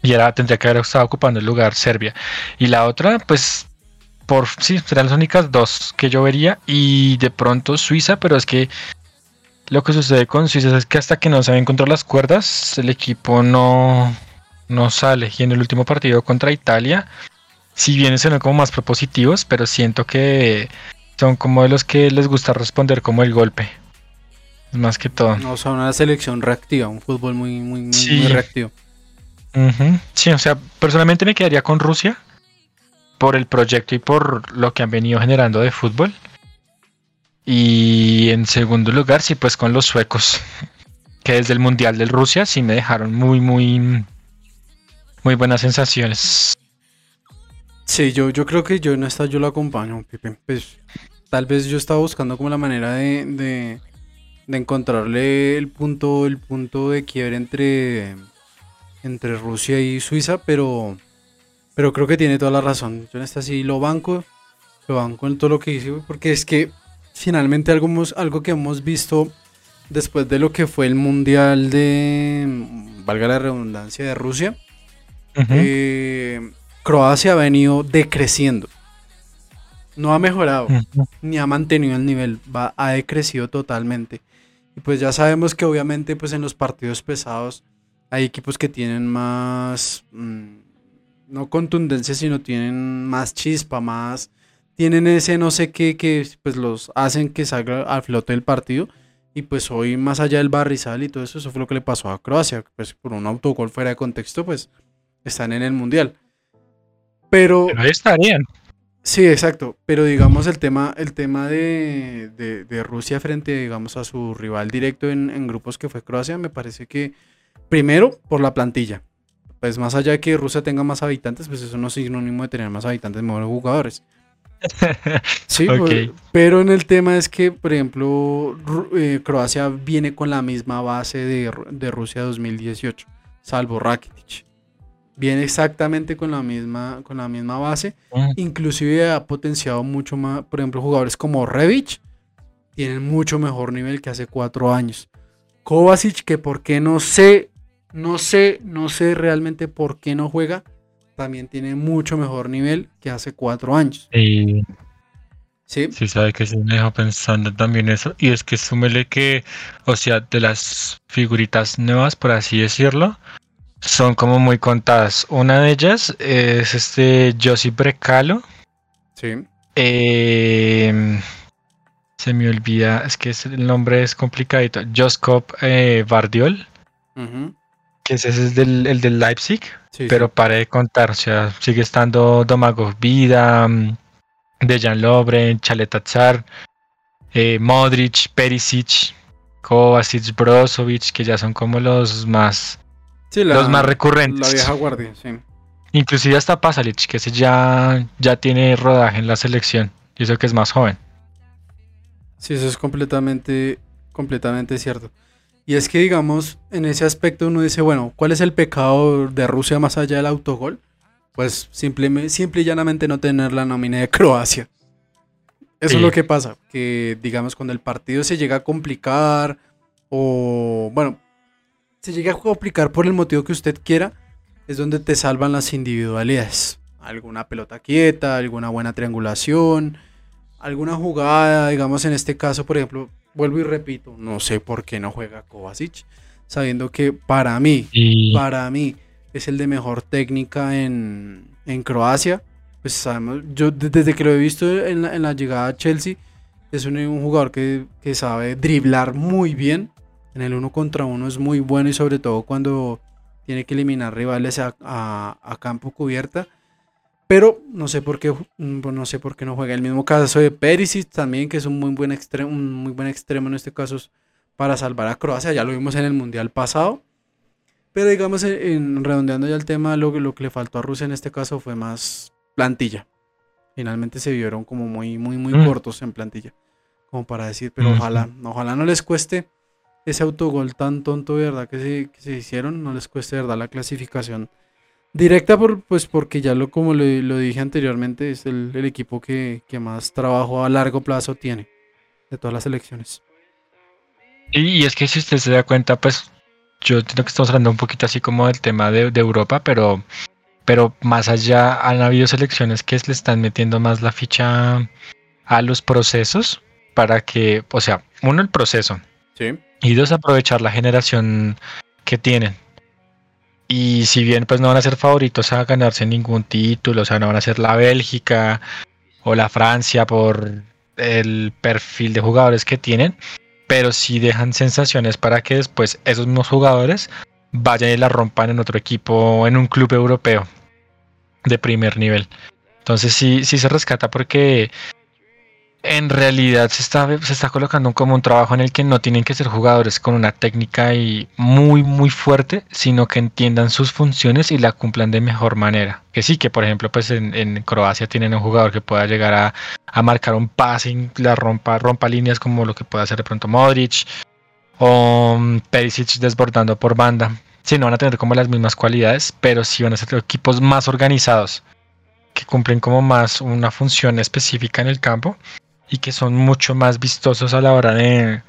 y era, tendría que haber estado ocupando el lugar Serbia. Y la otra, pues, por sí, serán las únicas dos que yo vería. Y de pronto Suiza, pero es que lo que sucede con Suiza es que hasta que no se encontrar las cuerdas, el equipo no, no sale. Y en el último partido contra Italia, si bien son como más propositivos, pero siento que son como de los que les gusta responder como el golpe. Más que todo. No, son una selección reactiva, un fútbol muy, muy, muy, reactivo. Sí, o sea, personalmente me quedaría con Rusia por el proyecto y por lo que han venido generando de fútbol. Y en segundo lugar, sí, pues con los suecos, [LAUGHS] que desde el Mundial del Rusia sí me dejaron muy, muy, muy buenas sensaciones. Sí, yo, yo creo que yo en esta yo lo acompaño, Pipe. Pues, tal vez yo estaba buscando como la manera de, de, de encontrarle el punto, el punto de quiebre entre, entre Rusia y Suiza, pero, pero creo que tiene toda la razón. Yo en esta sí lo banco, lo banco en todo lo que hice, porque es que finalmente algo, algo que hemos visto después de lo que fue el Mundial de, valga la redundancia, de Rusia, eh, Croacia ha venido decreciendo. No ha mejorado, ni ha mantenido el nivel, va, ha decrecido totalmente. Y pues ya sabemos que obviamente pues en los partidos pesados hay equipos que tienen más, mm, no contundencia, sino tienen más chispa, más, tienen ese no sé qué que pues los hacen que salga al flote del partido. Y pues hoy, más allá del barrizal y todo eso, eso fue lo que le pasó a Croacia. Pues por un autogol fuera de contexto, pues están en el mundial. Pero. Pero ahí estarían. Sí, exacto. Pero digamos el tema, el tema de, de, Rusia frente, digamos, a su rival directo en, en, grupos que fue Croacia, me parece que primero por la plantilla. Pues más allá de que Rusia tenga más habitantes, pues eso no es sinónimo de tener más habitantes, mejores jugadores. Sí, pues, pero en el tema es que, por ejemplo, eh, Croacia viene con la misma base de, de, Rusia 2018, salvo Rakitic. Viene exactamente con la misma, con la misma base. Mm. Inclusive ha potenciado mucho más, por ejemplo, jugadores como Revich tienen mucho mejor nivel que hace cuatro años. Kovacic, que por qué no sé, no sé, no sé realmente por qué no juega, también tiene mucho mejor nivel que hace cuatro años. Sí, sí sabe que se me dejó pensando también eso. Y es que súmele que, o sea, de las figuritas nuevas, por así decirlo, son como muy contadas. Una de ellas es este Josie Brecalo. Sí. Eh, se me olvida, es que el nombre es complicadito. Joskop eh, Bardiol. Que ese es del, el del Leipzig. pero para de contar, o sea, sigue estando Domagoj Vida, mm, Dejan Lobren, Chaleta Tsar, eh, Modric, Perisic, Kovacic, Brozovic, que ya son como los más los más recurrentes. La vieja guardia, sí. Inclusive hasta Pasalic, que ese ya, ya tiene rodaje en la selección. Y eso que es más joven. Sí, eso es completamente, completamente cierto. Y es que, digamos, en ese aspecto uno dice, bueno, ¿cuál es el pecado de Rusia más allá del autogol? Pues simple, simple y llanamente no tener la nómina de [LAUGHS] Croacia. Eso es lo que pasa, que digamos cuando el partido se llega a complicar o, bueno, se llega a complicar por el motivo que usted quiera, es donde te salvan las individualidades. Alguna pelota quieta, alguna buena triangulación, alguna jugada, digamos en este caso, por ejemplo, vuelvo y repito, no sé por qué no juega Kovacic, sabiendo que para mí, para mí es el de mejor técnica en, Croacia. Pues sabemos, yo desde que lo he visto en la, llegada a Chelsea, es un, jugador que, que sabe driblar muy bien, en el uno contra uno es muy bueno y sobre todo cuando tiene que eliminar rivales a, campo cubierta. Pero no sé por qué mm, no sé por qué no juega. El mismo caso de Perisic también, que es un muy buen extremo, un muy buen extremo en este caso para salvar a Croacia. Ya lo vimos en el Mundial pasado. Pero digamos, en, redondeando ya el tema, lo, lo que le faltó a Rusia en este caso fue más plantilla. Finalmente se vieron como muy, muy, muy mm. cortos en plantilla. Como para decir, pero ojalá, ojalá no les cueste ese autogol tan tonto, ¿verdad? Que se, que se hicieron, no les cueste, ¿verdad? La clasificación directa, por, pues porque ya lo como lo, dije anteriormente, es el, equipo que, más trabajo a largo plazo tiene de todas las elecciones. Y, es que si usted se da cuenta, pues yo entiendo que estamos hablando un poquito así como del tema de, de Europa, pero, pero más allá han habido selecciones que le están metiendo más la ficha a los procesos para que, o sea, uno el proceso. Sí y dos, aprovechar la generación que tienen. Y si bien pues no van a ser favoritos a ganarse ningún título, o sea, no van a ser la Bélgica o la Francia por el perfil de jugadores que tienen, pero sí dejan sensaciones para que después esos mismos jugadores vayan y la rompan en otro equipo, en un club europeo de primer nivel. Entonces sí, sí se rescata porque en realidad se está, se está colocando como un trabajo en el que no tienen que ser jugadores con una técnica y muy muy fuerte, sino que entiendan sus funciones y la cumplan de mejor manera. Que sí, que por ejemplo, pues en, Croacia tienen un jugador que pueda llegar a, marcar un passing, la rompa, rompa líneas como lo que puede hacer de pronto Modric o um, Perisic desbordando por banda. Sí, no van a tener como las mismas cualidades, pero sí van a ser equipos más organizados que cumplen como más una función específica en el campo y que son mucho más vistosos a la hora de,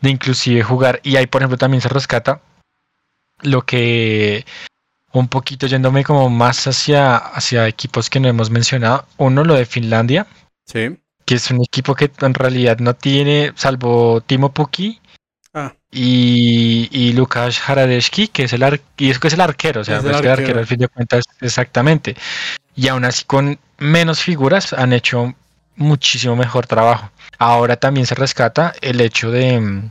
de inclusive jugar. Y ahí, por ejemplo, también se rescata lo que un poquito yéndome como más hacia, hacia equipos que no hemos mencionado. Uno, lo de Finlandia. Sí. Que es un equipo que en realidad no tiene, salvo Timo Pukki ah. y, y Lukas Haradeski, que es el, y es, que es el arquero. O sea, es el, arquero. arquero al fin de cuentas, exactamente. Y aún así, con menos figuras, han hecho muchísimo mejor trabajo. Ahora también se rescata el hecho de mm,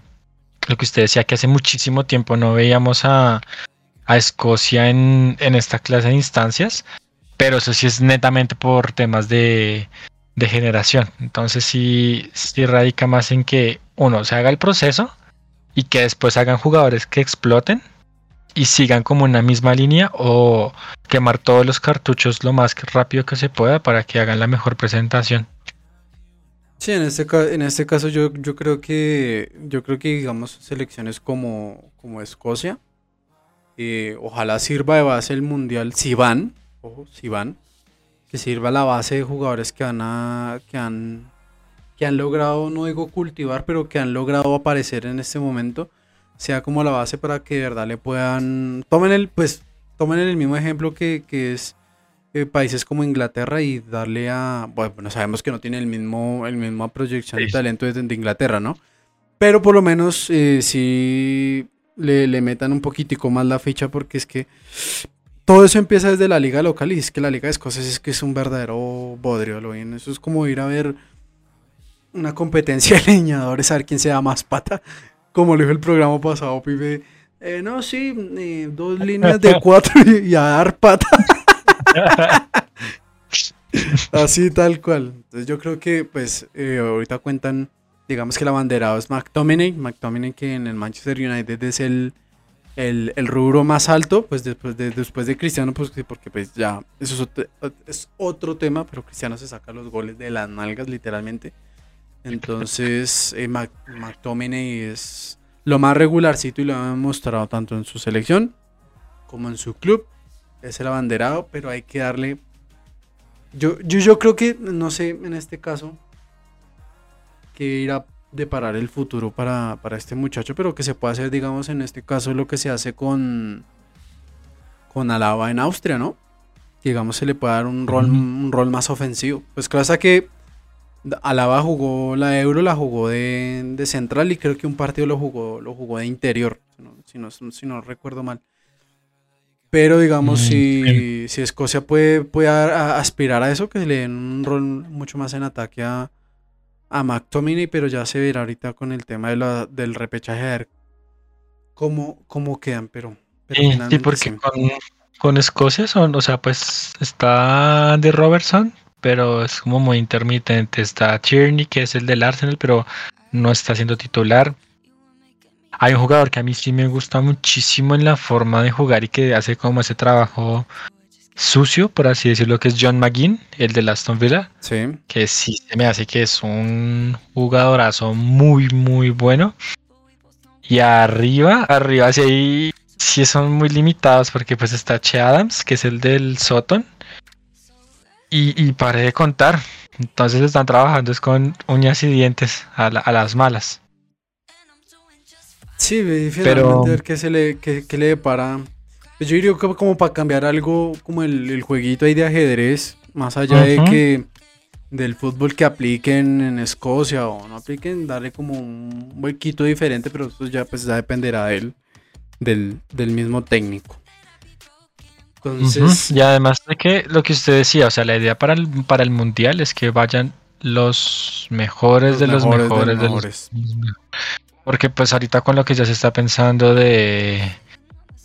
lo que usted decía, que hace muchísimo tiempo no veíamos a, Escocia en, esta clase de instancias, pero eso sí es netamente por temas de, de generación. Entonces sí, sí radica más en que uno se haga el proceso y que después hagan jugadores que exploten y sigan como una misma línea o quemar todos los cartuchos lo más rápido que se pueda para que hagan la mejor presentación. Sí, en este, en este caso yo, yo creo que yo creo que digamos selecciones como, como Escocia, eh, ojalá sirva de base el mundial si van, ojo, si van, que sirva la base de jugadores que han, a, que han que han logrado, no digo cultivar, pero que han logrado aparecer en este momento. sea como la base para que de verdad le puedan, tomen el, pues, tomen el mismo ejemplo que, es eh, países como Inglaterra y darle a, bueno, sabemos que no tiene el mismo, el mismo proyección de talento de, de, Inglaterra, ¿no? Pero por lo menos eh, sí le, le, metan un poquitico más la ficha porque es que todo eso empieza desde la liga local y es que la liga de Escocia es que es un verdadero bodrio, lo bien. Eso es como ir a ver una competencia de leñadores a ver quién se da más pata. Como lo dijo el programa pasado, pibe. Eh, no, sí, eh, dos líneas de cuatro y, a dar pata. [LAUGHS] Así tal cual. Entonces yo creo que pues eh, ahorita cuentan, digamos que el abanderado es McTominay. McTominay que en el Manchester United es el, el, rubro más alto, pues después de, después de Cristiano, pues porque pues ya, eso es otro, tema, pero Cristiano se saca los goles de las nalgas literalmente. Entonces, [LAUGHS] eh, McTominay es lo más regularcito y lo ha mostrado tanto en su selección como en su club. Es el abanderado, pero hay que darle. Yo, yo, yo creo que, no sé, en este caso, que irá a deparar el futuro para, este muchacho, pero que se puede hacer, digamos, en este caso, lo que se hace con, con Alaba en Austria, ¿no? digamos, se le puede dar un rol, un rol más ofensivo. Pues claro, que Alaba jugó la Euro, la jugó de, central y creo que un partido lo jugó, lo jugó de interior, si no, si no, recuerdo mal. Pero digamos, mm, si, si, Escocia puede, puede aspirar a eso, que le den un rol mucho más en ataque a, a McTominay, pero ya se verá ahorita con el tema de la, del repechaje a ver cómo, cómo quedan, pero... sí, porque con, con, Escocia son, o sea, pues está de Robertson, pero es como muy intermitente. Está Tierney, que es el del Arsenal, pero no está siendo titular. Hay un jugador que a mí sí me gusta muchísimo en la forma de jugar y que hace como ese trabajo sucio, por así decirlo, que es John McGinn, el de Aston Villa. Sí. Que sí se me hace que es un jugadorazo muy, muy bueno. Y arriba, arriba sí, sí son muy limitados porque pues está Che Adams, que es el del Soton. Y, y paré de contar. Entonces están trabajando es con uñas y dientes a, las malas. Sí, pero ver qué se le, qué, le depara. Pues yo diría que como para cambiar algo como el, jueguito ahí de ajedrez, más allá de que del fútbol que apliquen en Escocia o no apliquen, darle como un huequito diferente, pero eso ya pues ya dependerá de él, del, del mismo técnico. Y además de que lo que usted decía, o sea, la idea para el, para el mundial es que vayan los mejores de los mejores, de los Porque pues ahorita con lo que ya se está pensando de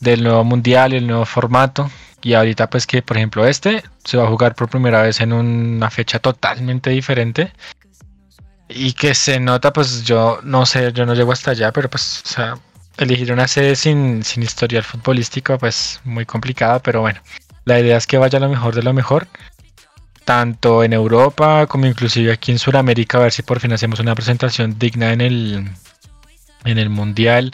del nuevo mundial el nuevo formato, y ahorita pues que por ejemplo este se va a jugar por primera vez en una fecha totalmente diferente. Y que se nota, pues yo no sé, yo no llego hasta allá, pero pues, o sea, elegir una sede sin, sin historial futbolístico, pues muy complicada, pero bueno, la idea es que vaya lo mejor de lo mejor, tanto en Europa como inclusive aquí en Sudamérica, a ver si por fin hacemos una presentación digna en el, en el Mundial.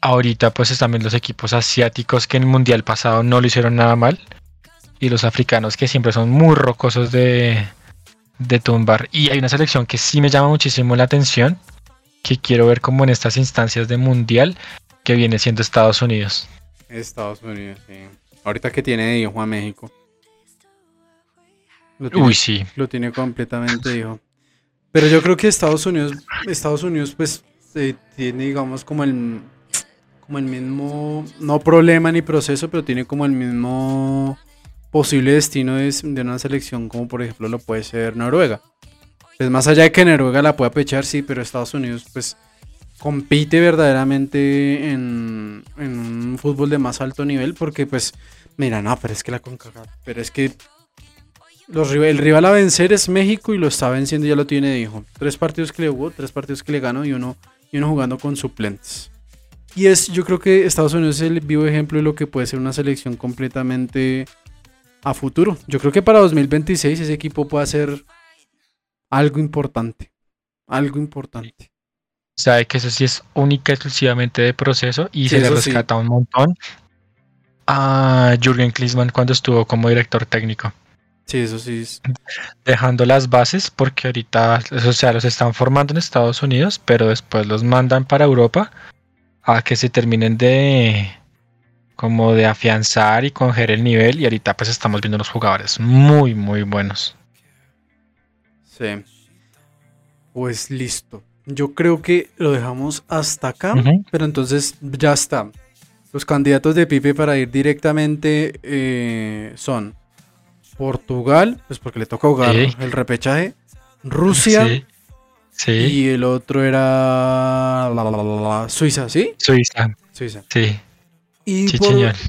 Ahorita pues también los equipos asiáticos que en el Mundial pasado no lo hicieron nada mal. Y los africanos que siempre son muy rocosos de, de tumbar. Y hay una selección que sí me llama muchísimo la atención, que quiero ver como en estas instancias de mundial que viene siendo Estados Unidos. Estados Unidos, sí. Ahorita que tiene hijo a México. Uy, sí. Lo tiene completamente hijo. Pero yo creo que Estados Unidos, Estados Unidos, pues, eh, tiene, digamos, como el, como el mismo, no problema ni proceso, pero tiene como el mismo posible destino de, de una selección, como por ejemplo lo puede ser Noruega. Pues más allá de que Noruega la pueda pechar, sí, pero Estados Unidos, pues compite verdaderamente en, un fútbol de más alto nivel porque pues mira no pero es que la CONCACAF pero es que el rival a vencer es México y lo está venciendo ya lo tiene dijo tres partidos que le jugó tres partidos que le ganó y uno y uno jugando con suplentes y es yo creo que Estados Unidos es el vivo ejemplo de lo que puede ser una selección completamente a futuro yo creo que para 2026 ese equipo puede ser algo importante. Algo importante. Sabe que eso sí es única exclusivamente de proceso y se le rescata un montón a Jürgen Klinsmann cuando estuvo como director técnico. Sí, eso sí. Dejando las bases porque ahorita, o sea, los están formando en Estados Unidos, pero después los mandan para Europa a que se terminen de como de afianzar y coger el nivel y ahorita pues estamos viendo los jugadores muy muy buenos. Sí. Pues listo. Yo creo que lo dejamos hasta acá, pero entonces ya está. Los candidatos de Pipe para ir directamente eh, son Portugal, pues porque le toca jugar el repechaje, Rusia sí. y el otro era Suiza, ¿sí? Suiza. Suiza. Sí. Y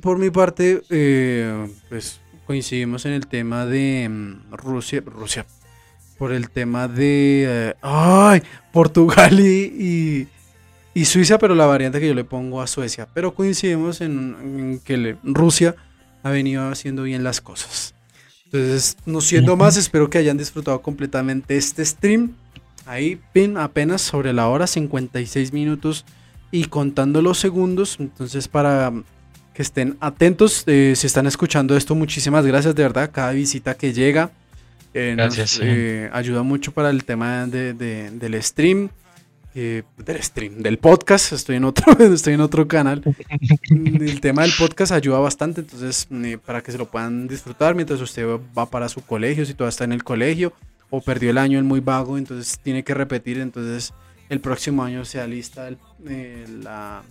por, mi parte, eh, pues coincidimos en el tema de mm, Rusia, Rusia, por el tema de, eh, ay, Portugal y, y, Suiza, pero la variante que yo le pongo a Suecia. Pero coincidimos en, que Rusia ha venido haciendo bien las cosas. Entonces, no siendo más, espero que hayan disfrutado completamente este stream. Ahí, pin, apenas sobre la hora, 56 minutos y contando los segundos. Entonces, para que estén atentos, eh, si están escuchando esto, muchísimas gracias de verdad. Cada visita que llega eh, gracias, eh, ayuda mucho para el tema del stream. Del stream, del podcast, estoy en otro, [LAUGHS] estoy en otro canal. El tema del podcast ayuda bastante, entonces para que se lo puedan disfrutar mientras usted va para su colegio, si todavía está en el colegio o perdió el año el muy vago, entonces tiene que repetir, entonces el próximo año sea lista la,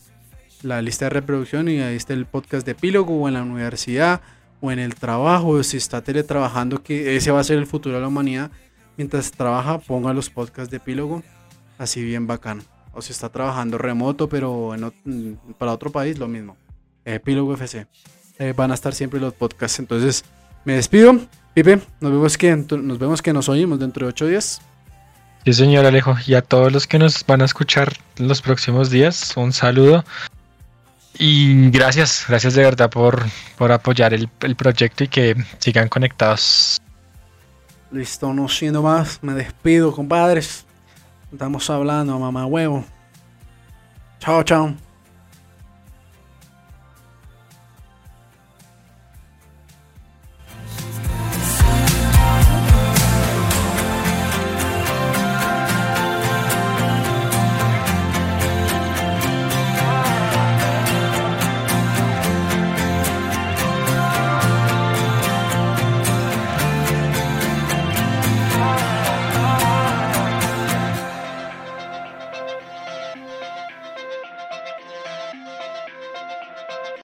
la lista de reproducción y ahí está el podcast de epílogo o en la universidad o en el trabajo, o si está teletrabajando, que ese va a ser el futuro de la humanidad. Mientras trabaja, ponga los podcasts de epílogo, así bien bacano. O si está trabajando remoto, pero en, para otro país, lo mismo. Epílogo FC. Eh, van a estar siempre los podcasts. Entonces, me despido. Pipe, nos vemos que nos vemos que nos oímos dentro de ocho días. Sí, señor Alejo. Y a todos los que nos van a escuchar en los próximos días, un saludo. Y gracias, gracias de verdad por, por apoyar el, el proyecto y que sigan conectados. Listo, no siendo más, me despido, compadres. Estamos hablando, mamá huevo. Chao, chao.